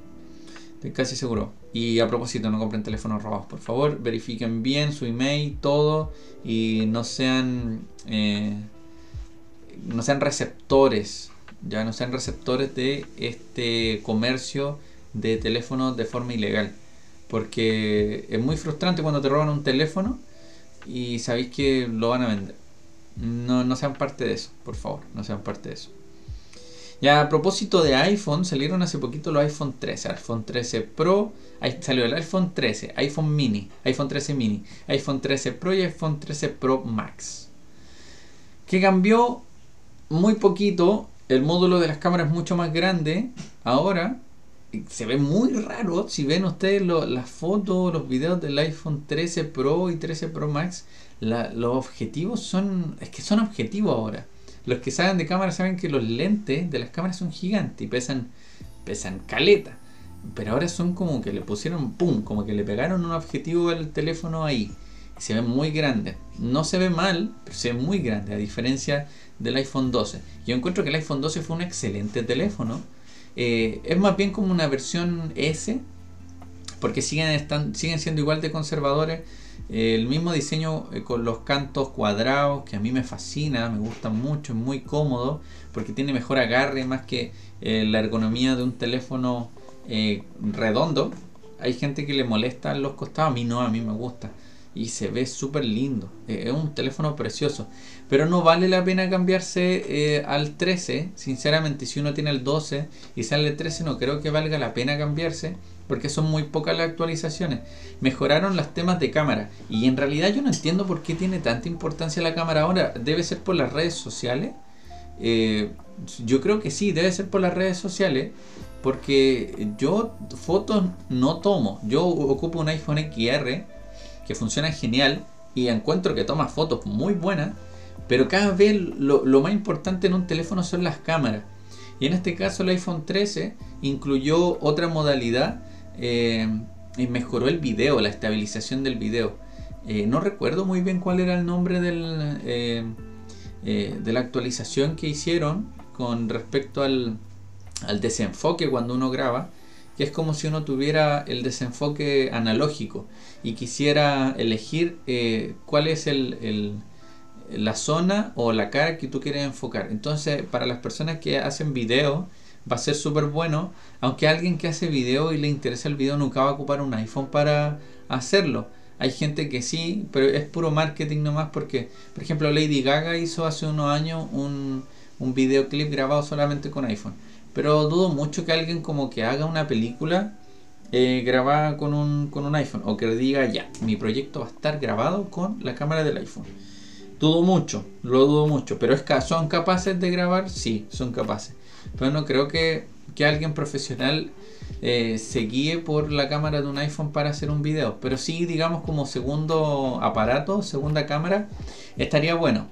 Estoy casi seguro. Y a propósito, no compren teléfonos robados, por favor. Verifiquen bien su email, todo. Y no sean. Eh, no sean receptores. Ya no sean receptores de este comercio de teléfonos de forma ilegal. Porque es muy frustrante cuando te roban un teléfono y sabéis que lo van a vender. No, no sean parte de eso, por favor, no sean parte de eso. Ya a propósito de iPhone, salieron hace poquito los iPhone 13, iPhone 13 Pro, salió el iPhone 13, iPhone mini, iPhone 13 mini, iPhone 13 Pro y iPhone 13 Pro Max. Que cambió muy poquito, el módulo de las cámaras es mucho más grande ahora. Se ve muy raro si ven ustedes las fotos, los videos del iPhone 13 Pro y 13 Pro Max. los objetivos son. Es que son objetivos ahora los que saben de cámara saben que los lentes de las cámaras son gigantes y pesan, pesan caleta. Pero ahora son como que le pusieron pum, como que le pegaron un objetivo al teléfono ahí. Y se ve muy grande. No se ve mal, pero se ve muy grande, a diferencia del iPhone 12. Yo encuentro que el iPhone 12 fue un excelente teléfono. Eh, es más bien como una versión S, porque siguen, están, siguen siendo igual de conservadores el mismo diseño eh, con los cantos cuadrados que a mí me fascina, me gusta mucho, es muy cómodo porque tiene mejor agarre más que eh, la ergonomía de un teléfono eh, redondo. Hay gente que le molesta los costados, a mí no, a mí me gusta y se ve súper lindo. es un teléfono precioso. Pero no vale la pena cambiarse al 13. Sinceramente, si uno tiene el 12 y sale el 13, no creo que valga la pena cambiarse porque son muy pocas las actualizaciones. Mejoraron los temas de cámara y en realidad yo no entiendo por qué tiene tanta importancia la cámara ahora. ¿Debe ser por las redes sociales? Eh, yo creo que sí, debe ser por las redes sociales porque yo fotos no tomo. Yo ocupo un iPhone XR que funciona genial y encuentro que toma fotos muy buenas, pero cada vez lo, lo más importante en un teléfono son las cámaras. Y en este caso el iPhone 13 incluyó otra modalidad eh, y mejoró el video, la estabilización del video. Eh, no recuerdo muy bien cuál era el nombre del, eh, de la actualización que hicieron con respecto al, al, desenfoque cuando uno graba, que es como si uno tuviera el desenfoque analógico y quisiera elegir cuál es el, la zona o la cara que tú quieres enfocar. Entonces, para las personas que hacen video, va a ser súper bueno, aunque alguien que hace video y le interesa el video nunca va a ocupar un iPhone para hacerlo. Hay gente que sí, pero es puro marketing nomás porque, por ejemplo, Lady Gaga hizo hace unos años un, un videoclip grabado solamente con iPhone. Pero dudo mucho que alguien como que haga una película eh, grabada con un, con un iPhone o que diga ya, mi proyecto va a estar grabado con la cámara del iPhone. Dudo mucho, lo dudo mucho, pero es que son capaces de grabar, sí, son capaces. Pero no creo que, alguien profesional eh, se guíe por la cámara de un iPhone para hacer un video. Pero sí, digamos, como segundo aparato, segunda cámara, estaría bueno.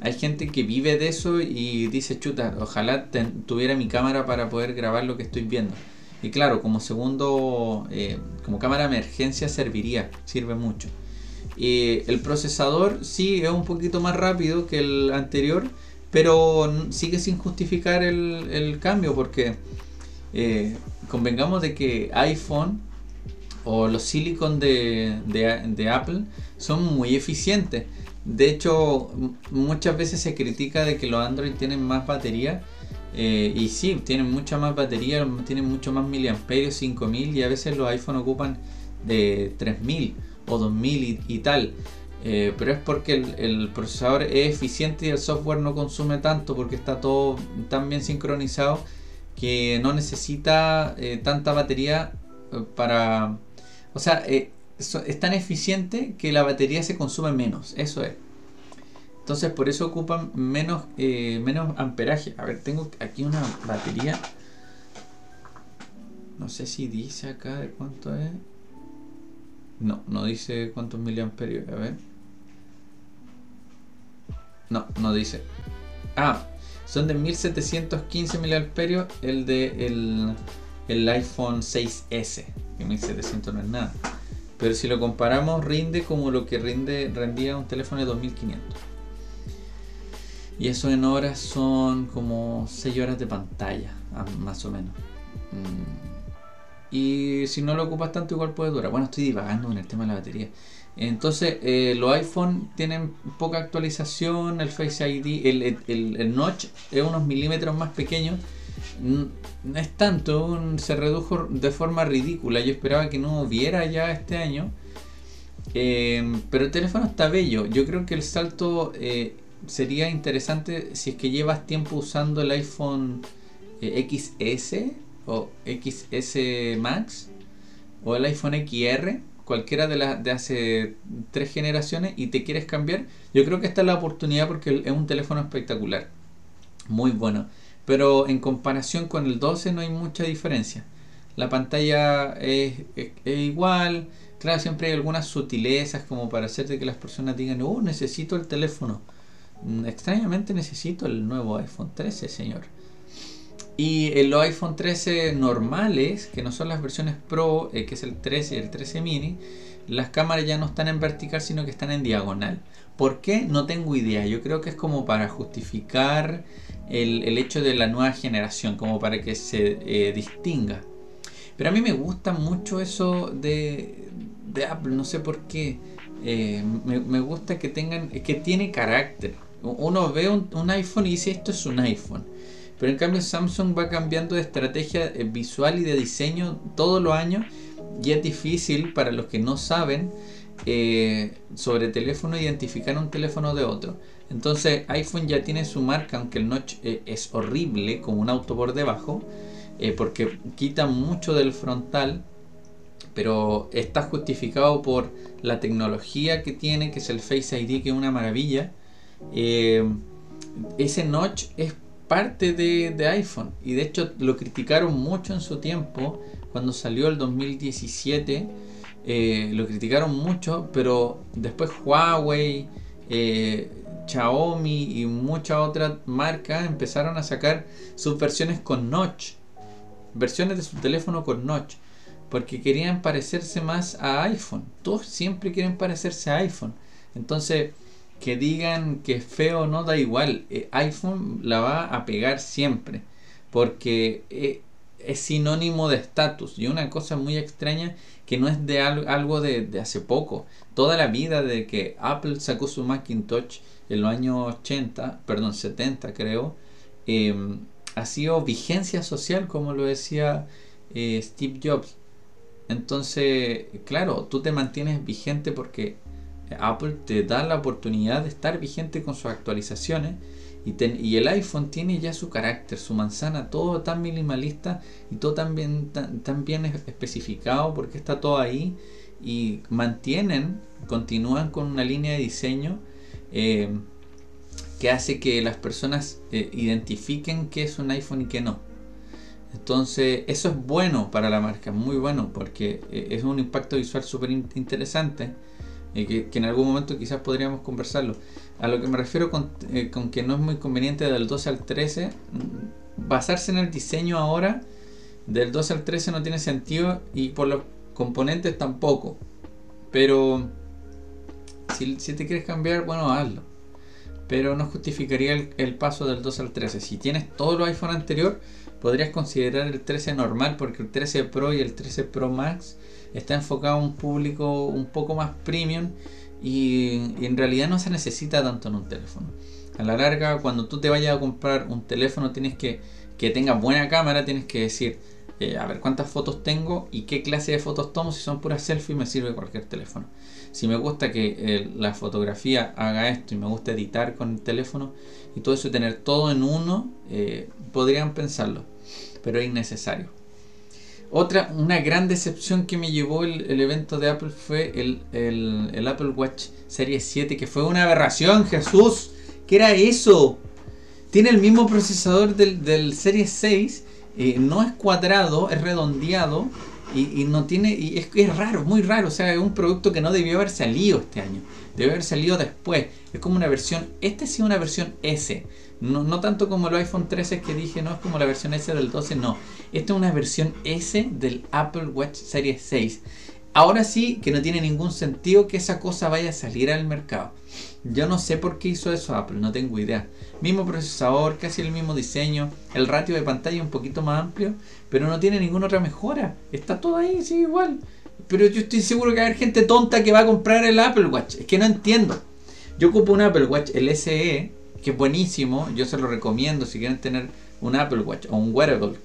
Hay gente que vive de eso y dice, chuta, ojalá tuviera mi cámara para poder grabar lo que estoy viendo. Y claro, como segundo, eh, como cámara de emergencia serviría, sirve mucho. Y el procesador sí es un poquito más rápido que el anterior, pero sigue sin justificar el, cambio porque eh, convengamos de que iPhone o los silicon de, Apple son muy eficientes. De hecho, muchas veces se critica de que los Android tienen más batería. Eh, y sí, tienen mucha más batería, tienen mucho más miliamperios, 5000 y a veces los iPhone ocupan de 3000 o 2000 y tal. Eh, pero es porque el, procesador es eficiente y el software no consume tanto porque está todo tan bien sincronizado que no necesita eh, tanta batería eh, para... O sea, es tan eficiente que la batería se consume menos, eso es. Entonces por eso ocupan menos, menos amperaje. A ver, tengo aquí una batería. No sé si dice acá de cuánto es. No, no dice cuántos miliamperios. A ver. No, no dice. Ah, son de 1715 miliamperios el de el, iPhone 6S. Que 1700 no es nada. Pero si lo comparamos, rinde como lo que rinde, rendía un teléfono de 2500. Y eso en horas son como 6 horas de pantalla, ah, más o menos. Mm. Y si no lo ocupas tanto, igual puede durar. Bueno, estoy divagando en el tema de la batería. Entonces, eh, los iPhone tienen poca actualización, el Face ID, el, notch es unos milímetros más pequeño. No es tanto, se redujo de forma ridícula. Yo esperaba que no hubiera ya este año. Eh, pero el teléfono está bello. Yo creo que el salto eh, sería interesante si es que llevas tiempo usando el iPhone eh, XS o XS Max o el iPhone XR, cualquiera de las de hace tres generaciones y te quieres cambiar, yo creo que esta es la oportunidad porque es un teléfono espectacular, muy bueno. Pero en comparación con el 12 no hay mucha diferencia. La pantalla es, igual, claro, siempre hay algunas sutilezas como para hacer de que las personas digan, oh, necesito el teléfono. Mm, extrañamente necesito el nuevo iPhone 13, señor. Y en los iPhone 13 normales, que no son las versiones Pro, eh, que es el 13 y el 13 mini, las cámaras ya no están en vertical, sino que están en diagonal. ¿Por qué? No tengo idea. Yo creo que es como para justificar el, hecho de la nueva generación, como para que se eh, distinga. Pero a mí me gusta mucho eso de, Apple, no sé por qué. Eh, me, gusta que tengan, que tiene carácter. Uno ve un iPhone y dice esto es un iPhone pero en cambio Samsung va cambiando de estrategia eh, visual y de diseño todos los años y es difícil para los que no saben eh, sobre teléfono identificar un teléfono de otro. Entonces iPhone ya tiene su marca, aunque el notch eh, es horrible, como un auto por debajo, porque quita mucho del frontal, pero está justificado por la tecnología que tiene, que es el Face ID, que es una maravilla. ese notch es parte de, iPhone. Y de hecho lo criticaron mucho en su tiempo, cuando salió el 2017. Eh, lo criticaron mucho, pero después Huawei, eh, Xiaomi y muchas otras marcas empezaron a sacar sus versiones con notch. Versiones de su teléfono con notch. Porque querían parecerse más a iPhone. Todos siempre quieren parecerse a iPhone. Entonces, que digan que es feo no da igual. Eh, iPhone la va a pegar siempre. Porque eh, es sinónimo de estatus. Y una cosa muy extraña que no es de algo de, hace poco. Toda la vida de que Apple sacó su Macintosh en los años 80, perdón, 70 creo, em, ha sido vigencia social, como lo decía eh, Steve Jobs. Entonces, claro, tú te mantienes vigente porque Apple te da la oportunidad de estar vigente con sus actualizaciones y, el iPhone tiene ya su carácter, su manzana, todo tan minimalista y todo tan bien, tan, bien especificado porque está todo ahí y mantienen, continúan con una línea de diseño eh, que hace que las personas eh, identifiquen qué es un iPhone y qué no. Entonces, eso es bueno para la marca, muy bueno, porque eh, es un impacto visual súper interesante que, en algún momento quizás podríamos conversarlo. A lo que me refiero eh, con, que no es muy conveniente del 12 al 13, mm, basarse en el diseño ahora del 12 al 13 no tiene sentido y por los componentes tampoco. Pero si, te quieres cambiar, bueno, hazlo. Pero no justificaría el, paso del 12 al 13. Si tienes todo el iPhone anterior, podrías considerar el 13 normal porque el 13 Pro y el 13 Pro Max está enfocado a un público un poco más premium y, en realidad no se necesita tanto en un teléfono. A la larga, cuando tú te vayas a comprar un teléfono, tienes que que tenga buena cámara, tienes que decir, eh, a ver cuántas fotos tengo y qué clase de fotos tomo. Si son puras selfies, me sirve cualquier teléfono. Si me gusta que eh, la fotografía haga esto y me gusta editar con el teléfono y todo eso, tener todo en uno, eh, podrían pensarlo, pero es innecesario. Otra, una gran decepción que me llevó el, evento de Apple fue el, Apple Watch Series 7, que fue una aberración, Jesús. ¿Qué era eso? Tiene el mismo procesador del, del Series 6, eh, no es cuadrado, es redondeado y, no tiene, y es, raro, muy raro, o sea, es un producto que no debió haber salido este año, debió haber salido después. Es como una versión, este sí una versión S no, no tanto como el iPhone 13 que dije, no es como la versión S del 12, no. Esta es una versión S del Apple Watch Series 6. Ahora sí que no tiene ningún sentido que esa cosa vaya a salir al mercado. Yo no sé por qué hizo eso Apple, no tengo idea. Mismo procesador, casi el mismo diseño, el ratio de pantalla un poquito más amplio, pero no tiene ninguna otra mejora. Está todo ahí, sí, igual. Pero yo estoy seguro que va a haber gente tonta que va a comprar el Apple Watch. Es que no entiendo. Yo ocupo un Apple Watch, el SE, que es buenísimo, yo se lo recomiendo si quieren tener un Apple Watch o un wearable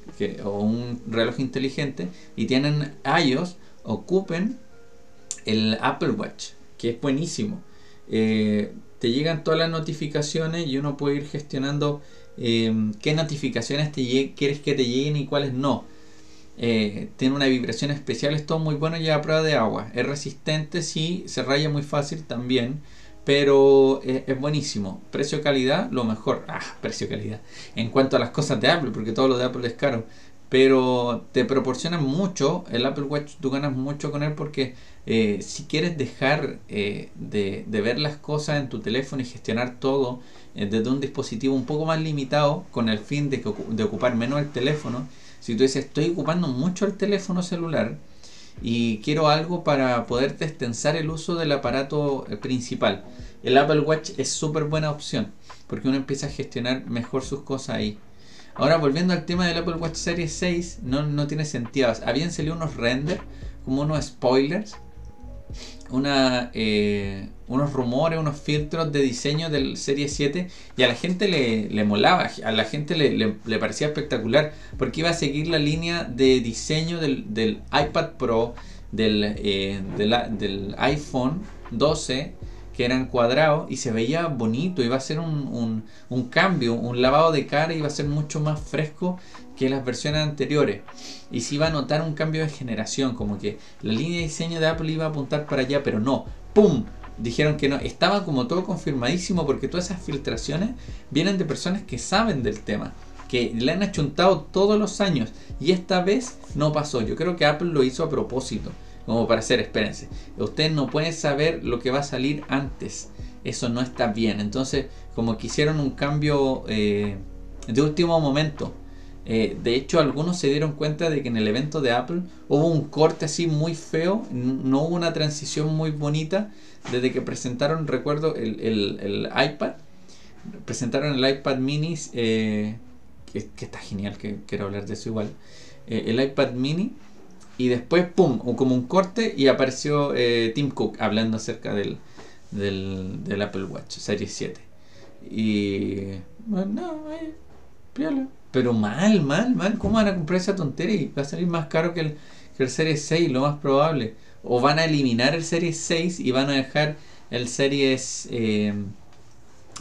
o un reloj inteligente y tienen iOS, ocupen el Apple Watch, que es buenísimo. Eh, te llegan todas las notificaciones y uno puede ir gestionando em, qué notificaciones te quieres que te lleguen y cuáles no. Eh, tiene una vibración especial, es todo muy bueno y a prueba de agua. Es resistente, sí, se raya muy fácil también, pero es, es buenísimo. Precio-calidad, lo mejor. Ah, precio-calidad. En cuanto a las cosas de Apple, porque todo lo de Apple es caro pero te proporciona mucho, el Apple Watch tú ganas mucho con él porque eh, si quieres dejar eh, de, ver las cosas en tu teléfono y gestionar todo eh, desde un dispositivo un poco más limitado con el fin de, de ocupar menos el teléfono, si tú dices estoy ocupando mucho el teléfono celular y quiero algo para poder destensar el uso del aparato principal, el Apple Watch es súper buena opción porque uno empieza a gestionar mejor sus cosas ahí. Ahora, volviendo al tema del Apple Watch Series 6, no, no tiene sentido. Habían salido unos renders, como unos spoilers, eh, unos rumores, unos filtros de diseño del Series 7 y a la gente le, le molaba, a la gente le, le, parecía espectacular porque iba a seguir la línea de diseño del, del iPad Pro, del, eh, del iPhone 12 que eran cuadrados y se veía bonito, iba a ser un, un, cambio, un lavado de cara, iba a ser mucho más fresco que las versiones anteriores. Y se iba a notar un cambio de generación, como que la línea de diseño de Apple iba a apuntar para allá, pero no, ¡pum! Dijeron que no, estaba como todo confirmadísimo porque todas esas filtraciones vienen de personas que saben del tema, que le han achuntado todos los años y esta vez no pasó. Yo creo que Apple lo hizo a propósito como para hacer, espérense, usted no puede saber lo que va a salir antes, eso no está bien. Entonces, como que hicieron un cambio eh, de último momento. Eh, de hecho, algunos se dieron cuenta de que en el evento de Apple hubo un corte así muy feo, no hubo una transición muy bonita desde que presentaron, recuerdo, el, iPad. Presentaron el iPad mini, eh, que, está genial, quiero hablar de eso igual. el iPad mini y después, pum, como un corte y apareció eh, Tim Cook hablando acerca del, del, Apple Watch Series 7. Y bueno, eh, Pero mal, mal, mal. ¿Cómo van a comprar esa tontería? Y va a salir más caro que el, que el Series 6, lo más probable. O van a eliminar el Series 6 y van a dejar el Series... Eh,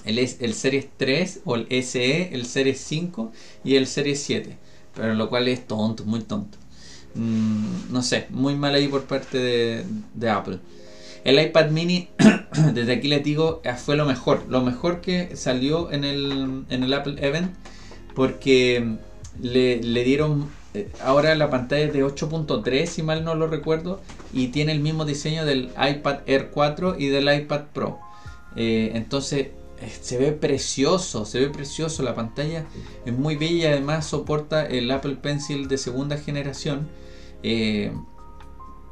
el, el Series 3 o el SE, el Series 5 y el Series 7. Pero lo cual es tonto, muy tonto. Mm, no sé, muy mal ahí por parte de, Apple. El iPad mini, desde aquí les digo, eh, fue lo mejor. Lo mejor que salió en el, en el Apple Event. Porque le, dieron. Eh, ahora la pantalla es de 8.3, si mal no lo recuerdo. Y tiene el mismo diseño del iPad Air 4 y del iPad Pro. Eh, entonces se ve precioso, se ve precioso. La pantalla es muy bella. Además soporta el Apple Pencil de segunda generación eh,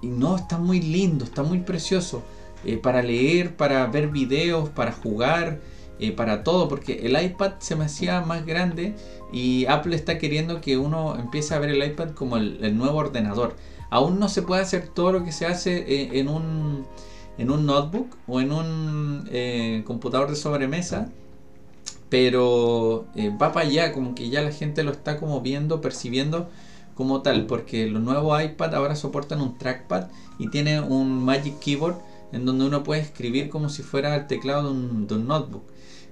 y no, está muy lindo, está muy precioso. Eh, para leer, para ver videos, para jugar, eh, para todo, porque el iPad se me hacía más grande y Apple está queriendo que uno empiece a ver el iPad como el, nuevo ordenador. Aún no se puede hacer todo lo que se hace en un, en un notebook o en un computador de sobremesa, pero va para allá, como que ya la gente lo está como viendo, percibiendo como tal, porque los nuevos iPad ahora soportan un trackpad y tiene un Magic Keyboard en donde uno puede escribir como si fuera el teclado de un, notebook.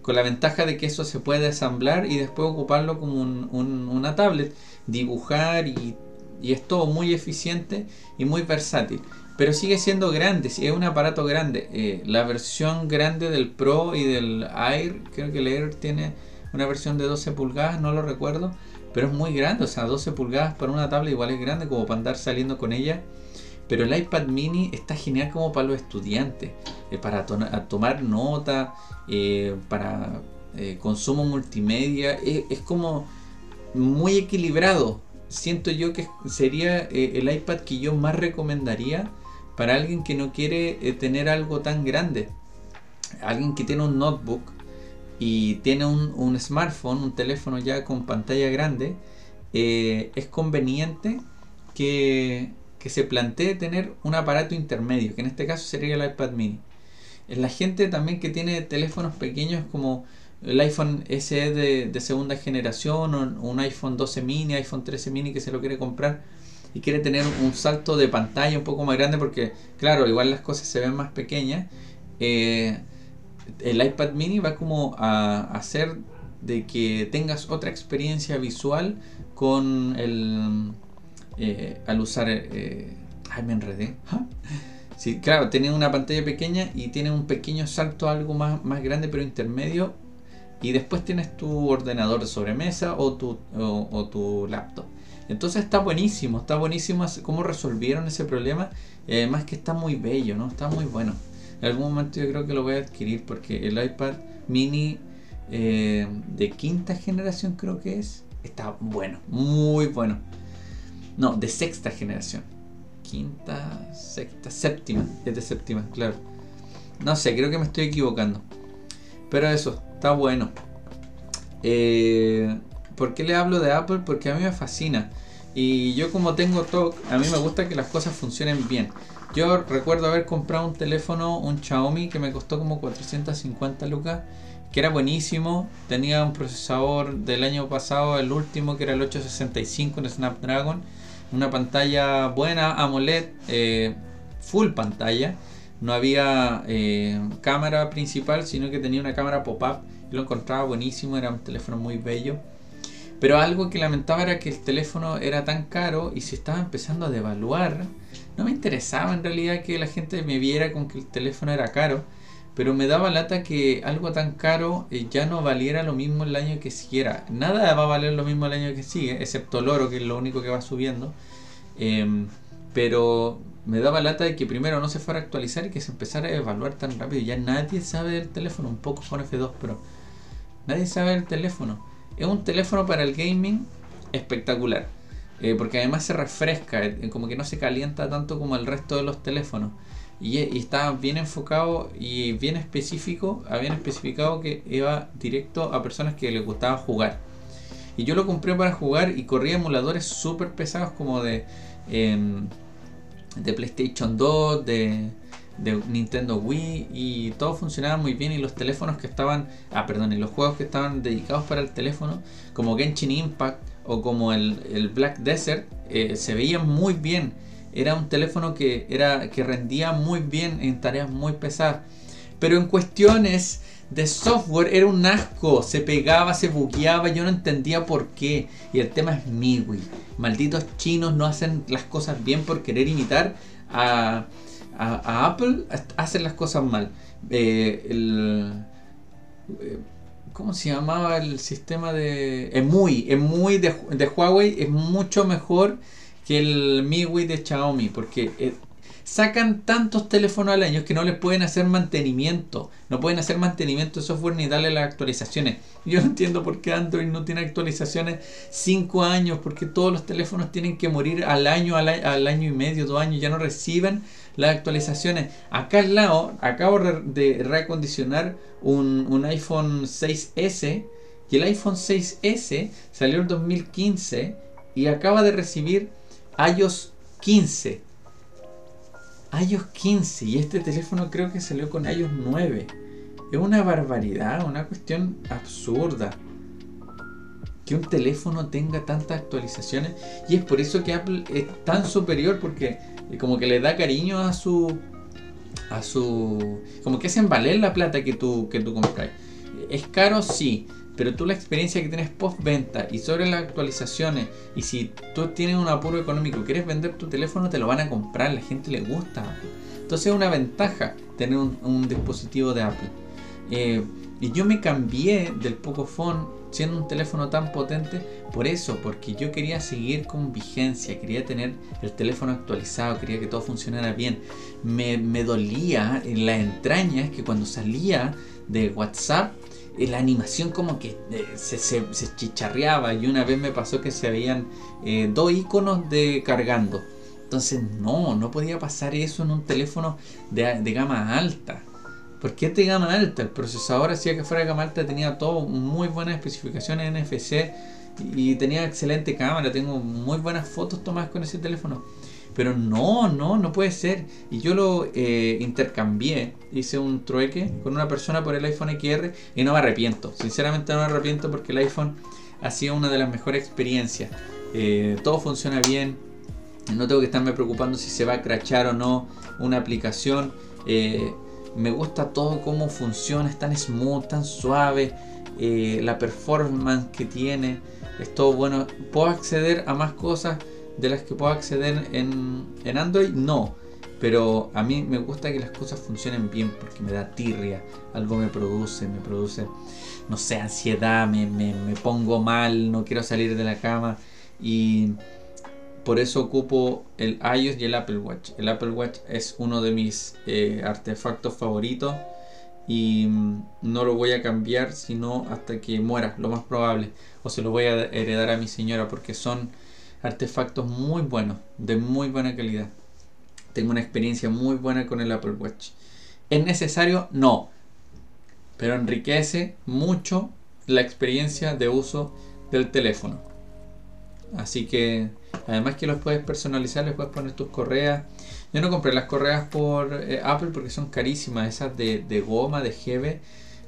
Con la ventaja de que eso se puede asamblar y después ocuparlo como una tablet, dibujar y, es todo muy eficiente y muy versátil. Pero sigue siendo grande, es un aparato grande. Eh, la versión grande del Pro y del Air, creo que el Air tiene una versión de 12 pulgadas, no lo recuerdo pero es muy grande, o sea, 12 pulgadas para una tablet igual es grande como para andar saliendo con ella. Pero el iPad mini está genial como para los estudiantes, eh, para tomar nota, eh, para eh, consumo multimedia. es como muy equilibrado. Siento yo que sería el iPad que yo más recomendaría para alguien que no quiere tener algo tan grande. Alguien que tiene un notebook y tiene un, smartphone, un teléfono ya con pantalla grande, eh, es conveniente que, se plantee tener un aparato intermedio, que en este caso sería el iPad mini. La gente también que tiene teléfonos pequeños como el iPhone SE de, segunda generación, o un iPhone 12 mini, iPhone 13 mini que se lo quiere comprar y quiere tener un salto de pantalla un poco más grande porque claro, igual las cosas se ven más pequeñas. Eh, el iPad mini va como a hacer de que tengas otra experiencia visual con el... Eh, al usar... Eh, ay, me enredé. Sí, claro, tiene una pantalla pequeña y tiene un pequeño salto algo más, más grande pero intermedio. Y después tienes tu ordenador de sobremesa o tu, o, tu laptop. Entonces está buenísimo, está buenísimo cómo resolvieron ese problema. Y además que está muy bello, ¿no? Está muy bueno. En algún momento yo creo que lo voy a adquirir porque el iPad mini eh, de quinta generación creo que es. Está bueno, muy bueno. No, de sexta generación quinta, sexta, séptima. Es de séptima, claro. No sé, creo que me estoy equivocando. Pero eso, está bueno. Eh, ¿Por qué le hablo de Apple? Porque a mí me fascina. Y yo como tengo TOC, a mí me gusta que las cosas funcionen bien. Yo recuerdo haber comprado un teléfono, un Xiaomi, que me costó como 450 lucas, que era buenísimo. Tenía un procesador del año pasado, el último, que era el 865 en Snapdragon una pantalla buena, AMOLED, eh, full pantalla. No había eh, cámara principal, sino que tenía una cámara pop-up. Lo encontraba buenísimo, era un teléfono muy bello. Pero algo que lamentaba era que el teléfono era tan caro y se estaba empezando a devaluar. No me interesaba en realidad que la gente me viera con que el teléfono era caro pero me daba lata que algo tan caro eh, ya no valiera lo mismo el año que siguiera. Nada va a valer lo mismo el año que sigue, excepto el oro, que es lo único que va subiendo. Em, pero me daba lata de que primero no se fuera a actualizar y que se empezara a evaluar tan rápido. Ya nadie sabe del teléfono, un poco con F2 Pro. Nadie sabe del teléfono. Es un teléfono para el gaming espectacular. Eh, porque además se refresca, eh, como que no se calienta tanto como el resto de los teléfonos y, estaba bien enfocado y bien específico, habían especificado que iba directo a personas que les gustaba jugar. Y yo lo compré para jugar y corría emuladores súper pesados como de, em, de PlayStation 2, de, de Nintendo Wii y todo funcionaba muy bien y los teléfonos que estaban, ah perdón, y los juegos que estaban dedicados para el teléfono como Genshin Impact o como el, el Black Desert eh, se veían muy bien era un teléfono que, era, que rendía muy bien en tareas muy pesadas. Pero en cuestiones de software era un asco. Se pegaba, se bugueaba, yo no entendía por qué. Y el tema es MIUI. Malditos chinos no hacen las cosas bien por querer imitar a, Apple. Hacen las cosas mal. Eh, eh, ¿Cómo se llamaba el sistema de... EMUI. EMUI de, de Huawei es mucho mejor que el MIUI de Xiaomi, porque eh, sacan tantos teléfonos al año que no les pueden hacer mantenimiento, no pueden hacer mantenimiento de software ni darle las actualizaciones. Yo no entiendo por qué Android no tiene actualizaciones 5 años, porque todos los teléfonos tienen que morir al año, al, año y medio, dos años, ya no reciben las actualizaciones. Acá al lado acabo de reacondicionar un, un iPhone 6S y el iPhone 6S salió en 2015 y acaba de recibir iOS 15. iOS 15 y este teléfono creo que salió con iOS 9. Es una barbaridad, una cuestión absurda. Que un teléfono tenga tantas actualizaciones y es por eso que Apple es tan superior porque eh, como que le da cariño a su a su como que hacen valer la plata que tú que tú compras. Es caro sí, pero tú la experiencia que tienes post-venta y sobre las actualizaciones, y si tú tienes un apuro económico, quieres vender tu teléfono, te lo van a comprar, la gente le gusta Entonces es una ventaja tener un, dispositivo de Apple. Eh, y yo me cambié del Pocophone siendo un teléfono tan potente por eso, porque yo quería seguir con vigencia, quería tener el teléfono actualizado, quería que todo funcionara bien. Me, me dolía en las entrañas que cuando salía de WhatsApp la animación como que eh, se, chicharreaba y una vez me pasó que se veían eh, dos iconos de cargando. Entonces no, no podía pasar eso en un teléfono de, gama alta. ¿Por qué de gama alta? El procesador hacía que fuera de gama alta, tenía todo muy buenas especificaciones NFC y tenía excelente cámara, tengo muy buenas fotos tomadas con ese teléfono. Pero no, no, no puede ser. Y yo lo eh, intercambié, hice un trueque con una persona por el iPhone XR y no me arrepiento. Sinceramente no me arrepiento porque el iPhone ha sido una de las mejores experiencias. Eh, todo funciona bien. No tengo que estarme preocupando si se va a crachar o no una aplicación. Eh, me gusta todo cómo funciona, es tan smooth, tan suave, eh, la performance que tiene, es todo bueno. ¿Puedo acceder a más cosas de las que puedo acceder en, en Android? No, pero a mí me gusta que las cosas funcionen bien porque me da tirria, algo me produce, me produce, no sé, ansiedad, me, me, me pongo mal, no quiero salir de la cama y por eso ocupo el iOS y el Apple Watch. El Apple Watch es uno de mis eh, artefactos favoritos y mm, no lo voy a cambiar sino hasta que muera, lo más probable. O se lo voy a heredar a mi señora porque son artefactos muy buenos, de muy buena calidad. Tengo una experiencia muy buena con el Apple Watch. ¿Es necesario? No. Pero enriquece mucho la experiencia de uso del teléfono. Así que además que los puedes personalizar, les puedes poner tus correas. Yo no compré las correas por eh, Apple porque son carísimas, esas de, goma, de jeve,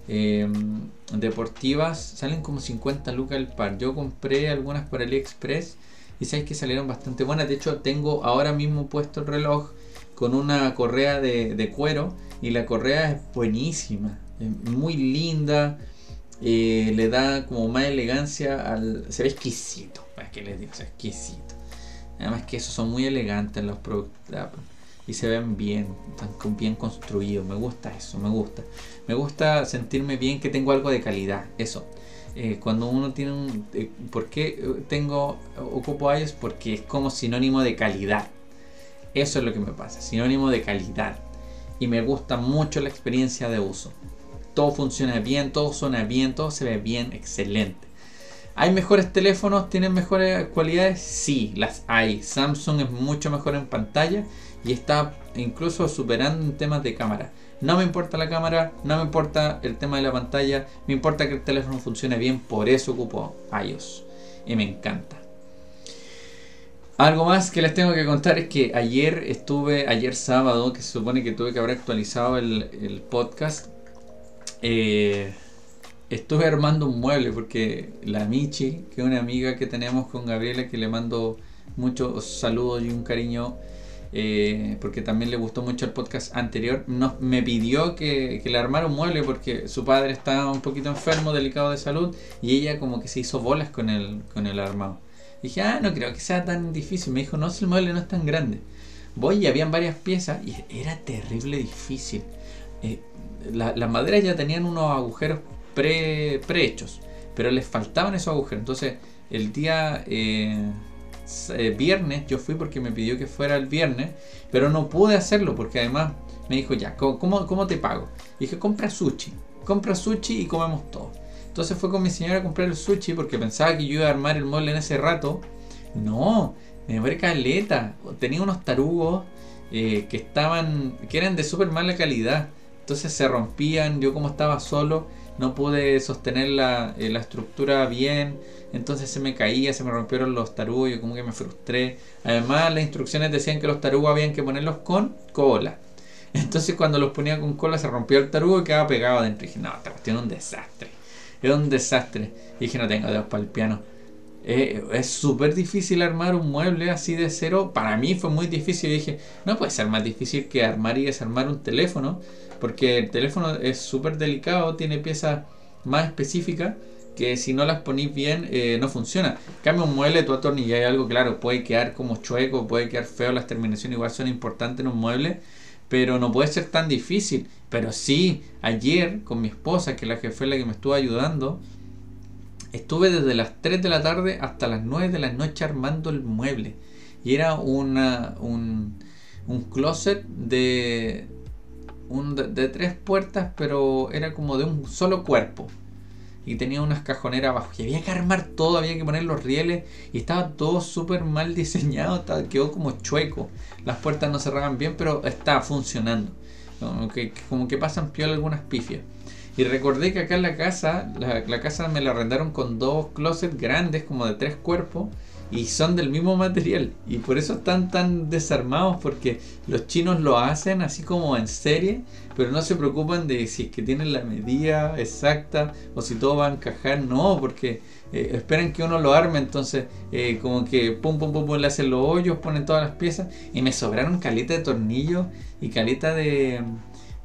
em, deportivas, salen como 50 lucas el par. Yo compré algunas por AliExpress y sabéis que salieron bastante buenas. De hecho, tengo ahora mismo puesto el reloj con una correa de, cuero y la correa es buenísima, muy linda. Eh, le da como más elegancia al. Se ve exquisito que les digo, es exquisito. Además que esos son muy elegantes los productos de Apple. Y se ven bien, están bien construidos. Me gusta eso, me gusta. Me gusta sentirme bien que tengo algo de calidad. Eso. Eh, cuando uno tiene un... Eh, ¿Por qué tengo ocupo iOS? Porque es como sinónimo de calidad. Eso es lo que me pasa, sinónimo de calidad. Y me gusta mucho la experiencia de uso. Todo funciona bien, todo suena bien, todo se ve bien, excelente. ¿Hay mejores teléfonos? ¿Tienen mejores cualidades? Sí, las hay. Samsung es mucho mejor en pantalla y está incluso superando en temas de cámara. No me importa la cámara, no me importa el tema de la pantalla, me importa que el teléfono funcione bien, por eso ocupo iOS y me encanta. Algo más que les tengo que contar es que ayer estuve, ayer sábado, que se supone que tuve que haber actualizado el, podcast, eh, estuve armando un mueble porque la Michi, que es una amiga que tenemos con Gabriela, que le mando muchos saludos y un cariño, eh, porque también le gustó mucho el podcast anterior, me pidió que, le armara un mueble porque su padre estaba un poquito enfermo, delicado de salud, y ella como que se hizo bolas con el, con el armado. dije, ah, no creo que sea tan difícil. Me dijo, no, si el mueble no es tan grande. Voy y habían varias piezas y era terrible difícil. Eh, las maderas ya tenían unos agujeros pre, prehechos, pero les faltaban esos agujeros. Entonces, el día eh, eh, viernes yo fui porque me pidió que fuera el viernes, pero no pude hacerlo porque además me dijo, ya, ¿cómo, cómo te pago? Y dije, compra sushi, compra sushi y comemos todo. Entonces fue con mi señora a comprar el sushi porque pensaba que yo iba a armar el mueble en ese rato. No, me demoré caleta. Tenía unos tarugos eh, que estaban, que eran de súper mala calidad. Entonces se rompían, yo como estaba solo, no pude sostener la, eh, la, estructura bien, entonces se me caía, se me rompieron los tarugos, yo como que me frustré. Además, las instrucciones decían que los tarugos habían que ponerlos con cola. Entonces, cuando los ponía con cola, se rompió el tarugo y quedaba pegado adentro. Y dije, no, esta cuestión es un desastre. Es un desastre. Y dije, no tengo dedos para el piano. Eh, es súper difícil armar un mueble así de cero. Para mí fue muy difícil. Dije, no puede ser más difícil que armar y desarmar un teléfono porque el teléfono es súper delicado, tiene piezas más específicas que si no las ponís bien eh, no funciona. Cambia un mueble, tu hay algo, claro, puede quedar como chueco, puede quedar feo, las terminaciones igual son importantes en un mueble, pero no puede ser tan difícil. Pero sí, ayer con mi esposa, que la que fue la que me estuvo ayudando, estuve desde las 3 de la tarde hasta las 9 de la noche armando el mueble. Y era una, un, un closet de, un de, tres puertas, pero era como de un solo cuerpo. Y tenía unas cajoneras abajo. Y había que armar todo, había que poner los rieles. Y estaba todo súper mal diseñado, quedó como chueco. Las puertas no cerraban bien, pero estaba funcionando. Como que, como que pasan piola algunas pifias. Y recordé que acá en la casa, la, la casa me la arrendaron con dos closets grandes, como de tres cuerpos y son del mismo material y por eso están tan desarmados porque los chinos lo hacen así como en serie pero no se preocupan de si es que tienen la medida exacta o si todo va a encajar no porque eh, esperan que uno lo arme entonces eh, como que pum pum pum le hacen los hoyos ponen todas las piezas y me sobraron caleta de tornillos y caleta de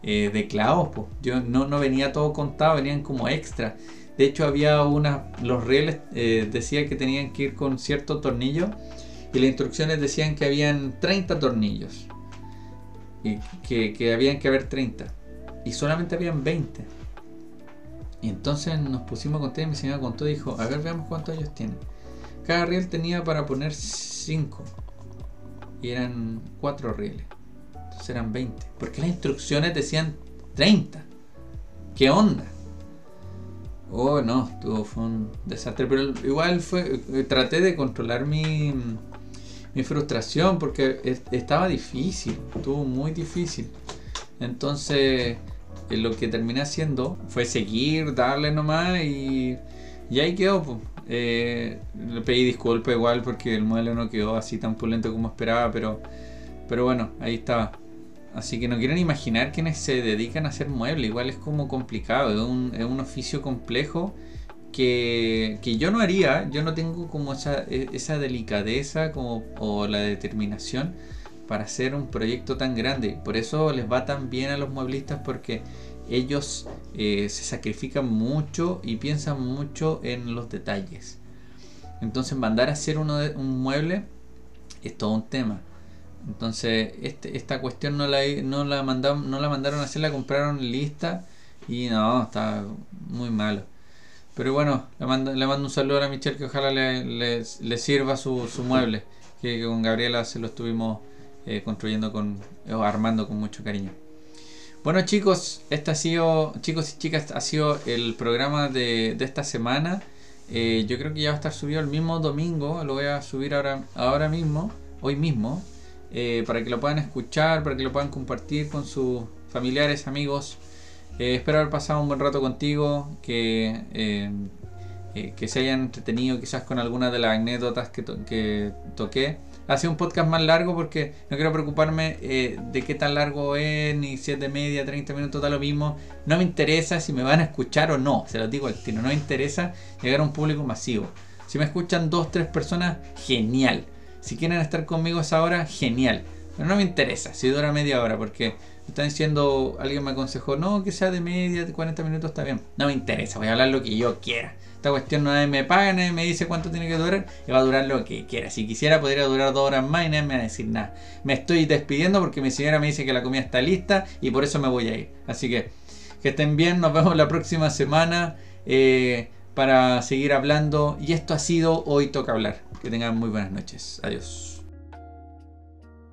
eh, de clavos. Yo no, no venía todo contado, venían como extra. De hecho, había una. Los rieles eh, decían que tenían que ir con cierto tornillo. Y las instrucciones decían que habían 30 tornillos. Y que, que habían que haber 30. Y solamente habían 20. Y entonces nos pusimos a contar y mi señora contó y dijo, a ver, veamos cuántos ellos tienen. Cada riel tenía para poner 5. Y eran 4 rieles. Entonces eran 20. Porque las instrucciones decían 30. ¿Qué onda? Oh, no, estuvo, fue un desastre. Pero igual fue. eh, Traté de controlar mi, mi frustración porque es- estaba difícil. Estuvo muy difícil. Entonces, eh, lo que terminé haciendo fue seguir, darle nomás y, y ahí quedó. Eh, le pedí disculpas igual porque el modelo no quedó así tan pulento como esperaba, pero, pero bueno, ahí estaba. Así que no quieren imaginar quienes se dedican a hacer muebles. Igual es como complicado, es un, es un oficio complejo que, que yo no haría. Yo no tengo como esa, e- esa delicadeza como, o la determinación para hacer un proyecto tan grande. Por eso les va tan bien a los mueblistas porque ellos eh, se sacrifican mucho y piensan mucho en los detalles. Entonces mandar a hacer uno de- un mueble es todo un tema. Entonces este, esta cuestión no la, no, la mandaron, no la mandaron a hacer, la compraron lista y no, está muy malo. Pero bueno, le mando, le mando un saludo a la Michelle que ojalá le, le- sirva su, su mueble, que, que con Gabriela se lo estuvimos eh, construyendo con, o armando con mucho cariño. Bueno chicos, este ha sido, chicos y chicas, ha sido el programa de, de esta semana. Eh, yo creo que ya va a estar subido el mismo domingo, lo voy a subir ahora, ahora mismo, hoy mismo, eh, para que lo puedan escuchar, para que lo puedan compartir con sus familiares, amigos. Eh, espero haber pasado un buen rato contigo, que, eh, eh, que se hayan entretenido quizás con algunas de las anécdotas que, to- que toqué. Ha sido un podcast más largo porque no quiero preocuparme eh, de qué tan largo es, ni si es de media, 30 minutos, da lo mismo. No me interesa si me van a escuchar o no, se los digo al tiro. No me interesa llegar a un público masivo. Si me escuchan dos, tres personas, genial. Si quieren estar conmigo esa hora, genial. Pero no me interesa si dura media hora porque están diciendo, alguien me aconsejó, no, que sea de media, de 40 minutos está bien. No me interesa, voy a hablar lo que yo quiera. Esta cuestión nadie me paga, nadie me dice cuánto tiene que durar, y va a durar lo que quiera. Si quisiera podría durar dos horas más y nadie me va a decir nada. Me estoy despidiendo porque mi señora me dice que la comida está lista y por eso me voy a ir. Así que que estén bien, nos vemos la próxima semana eh, para seguir hablando. Y esto ha sido Hoy Toca Hablar. Que tengan muy buenas noches. Adiós.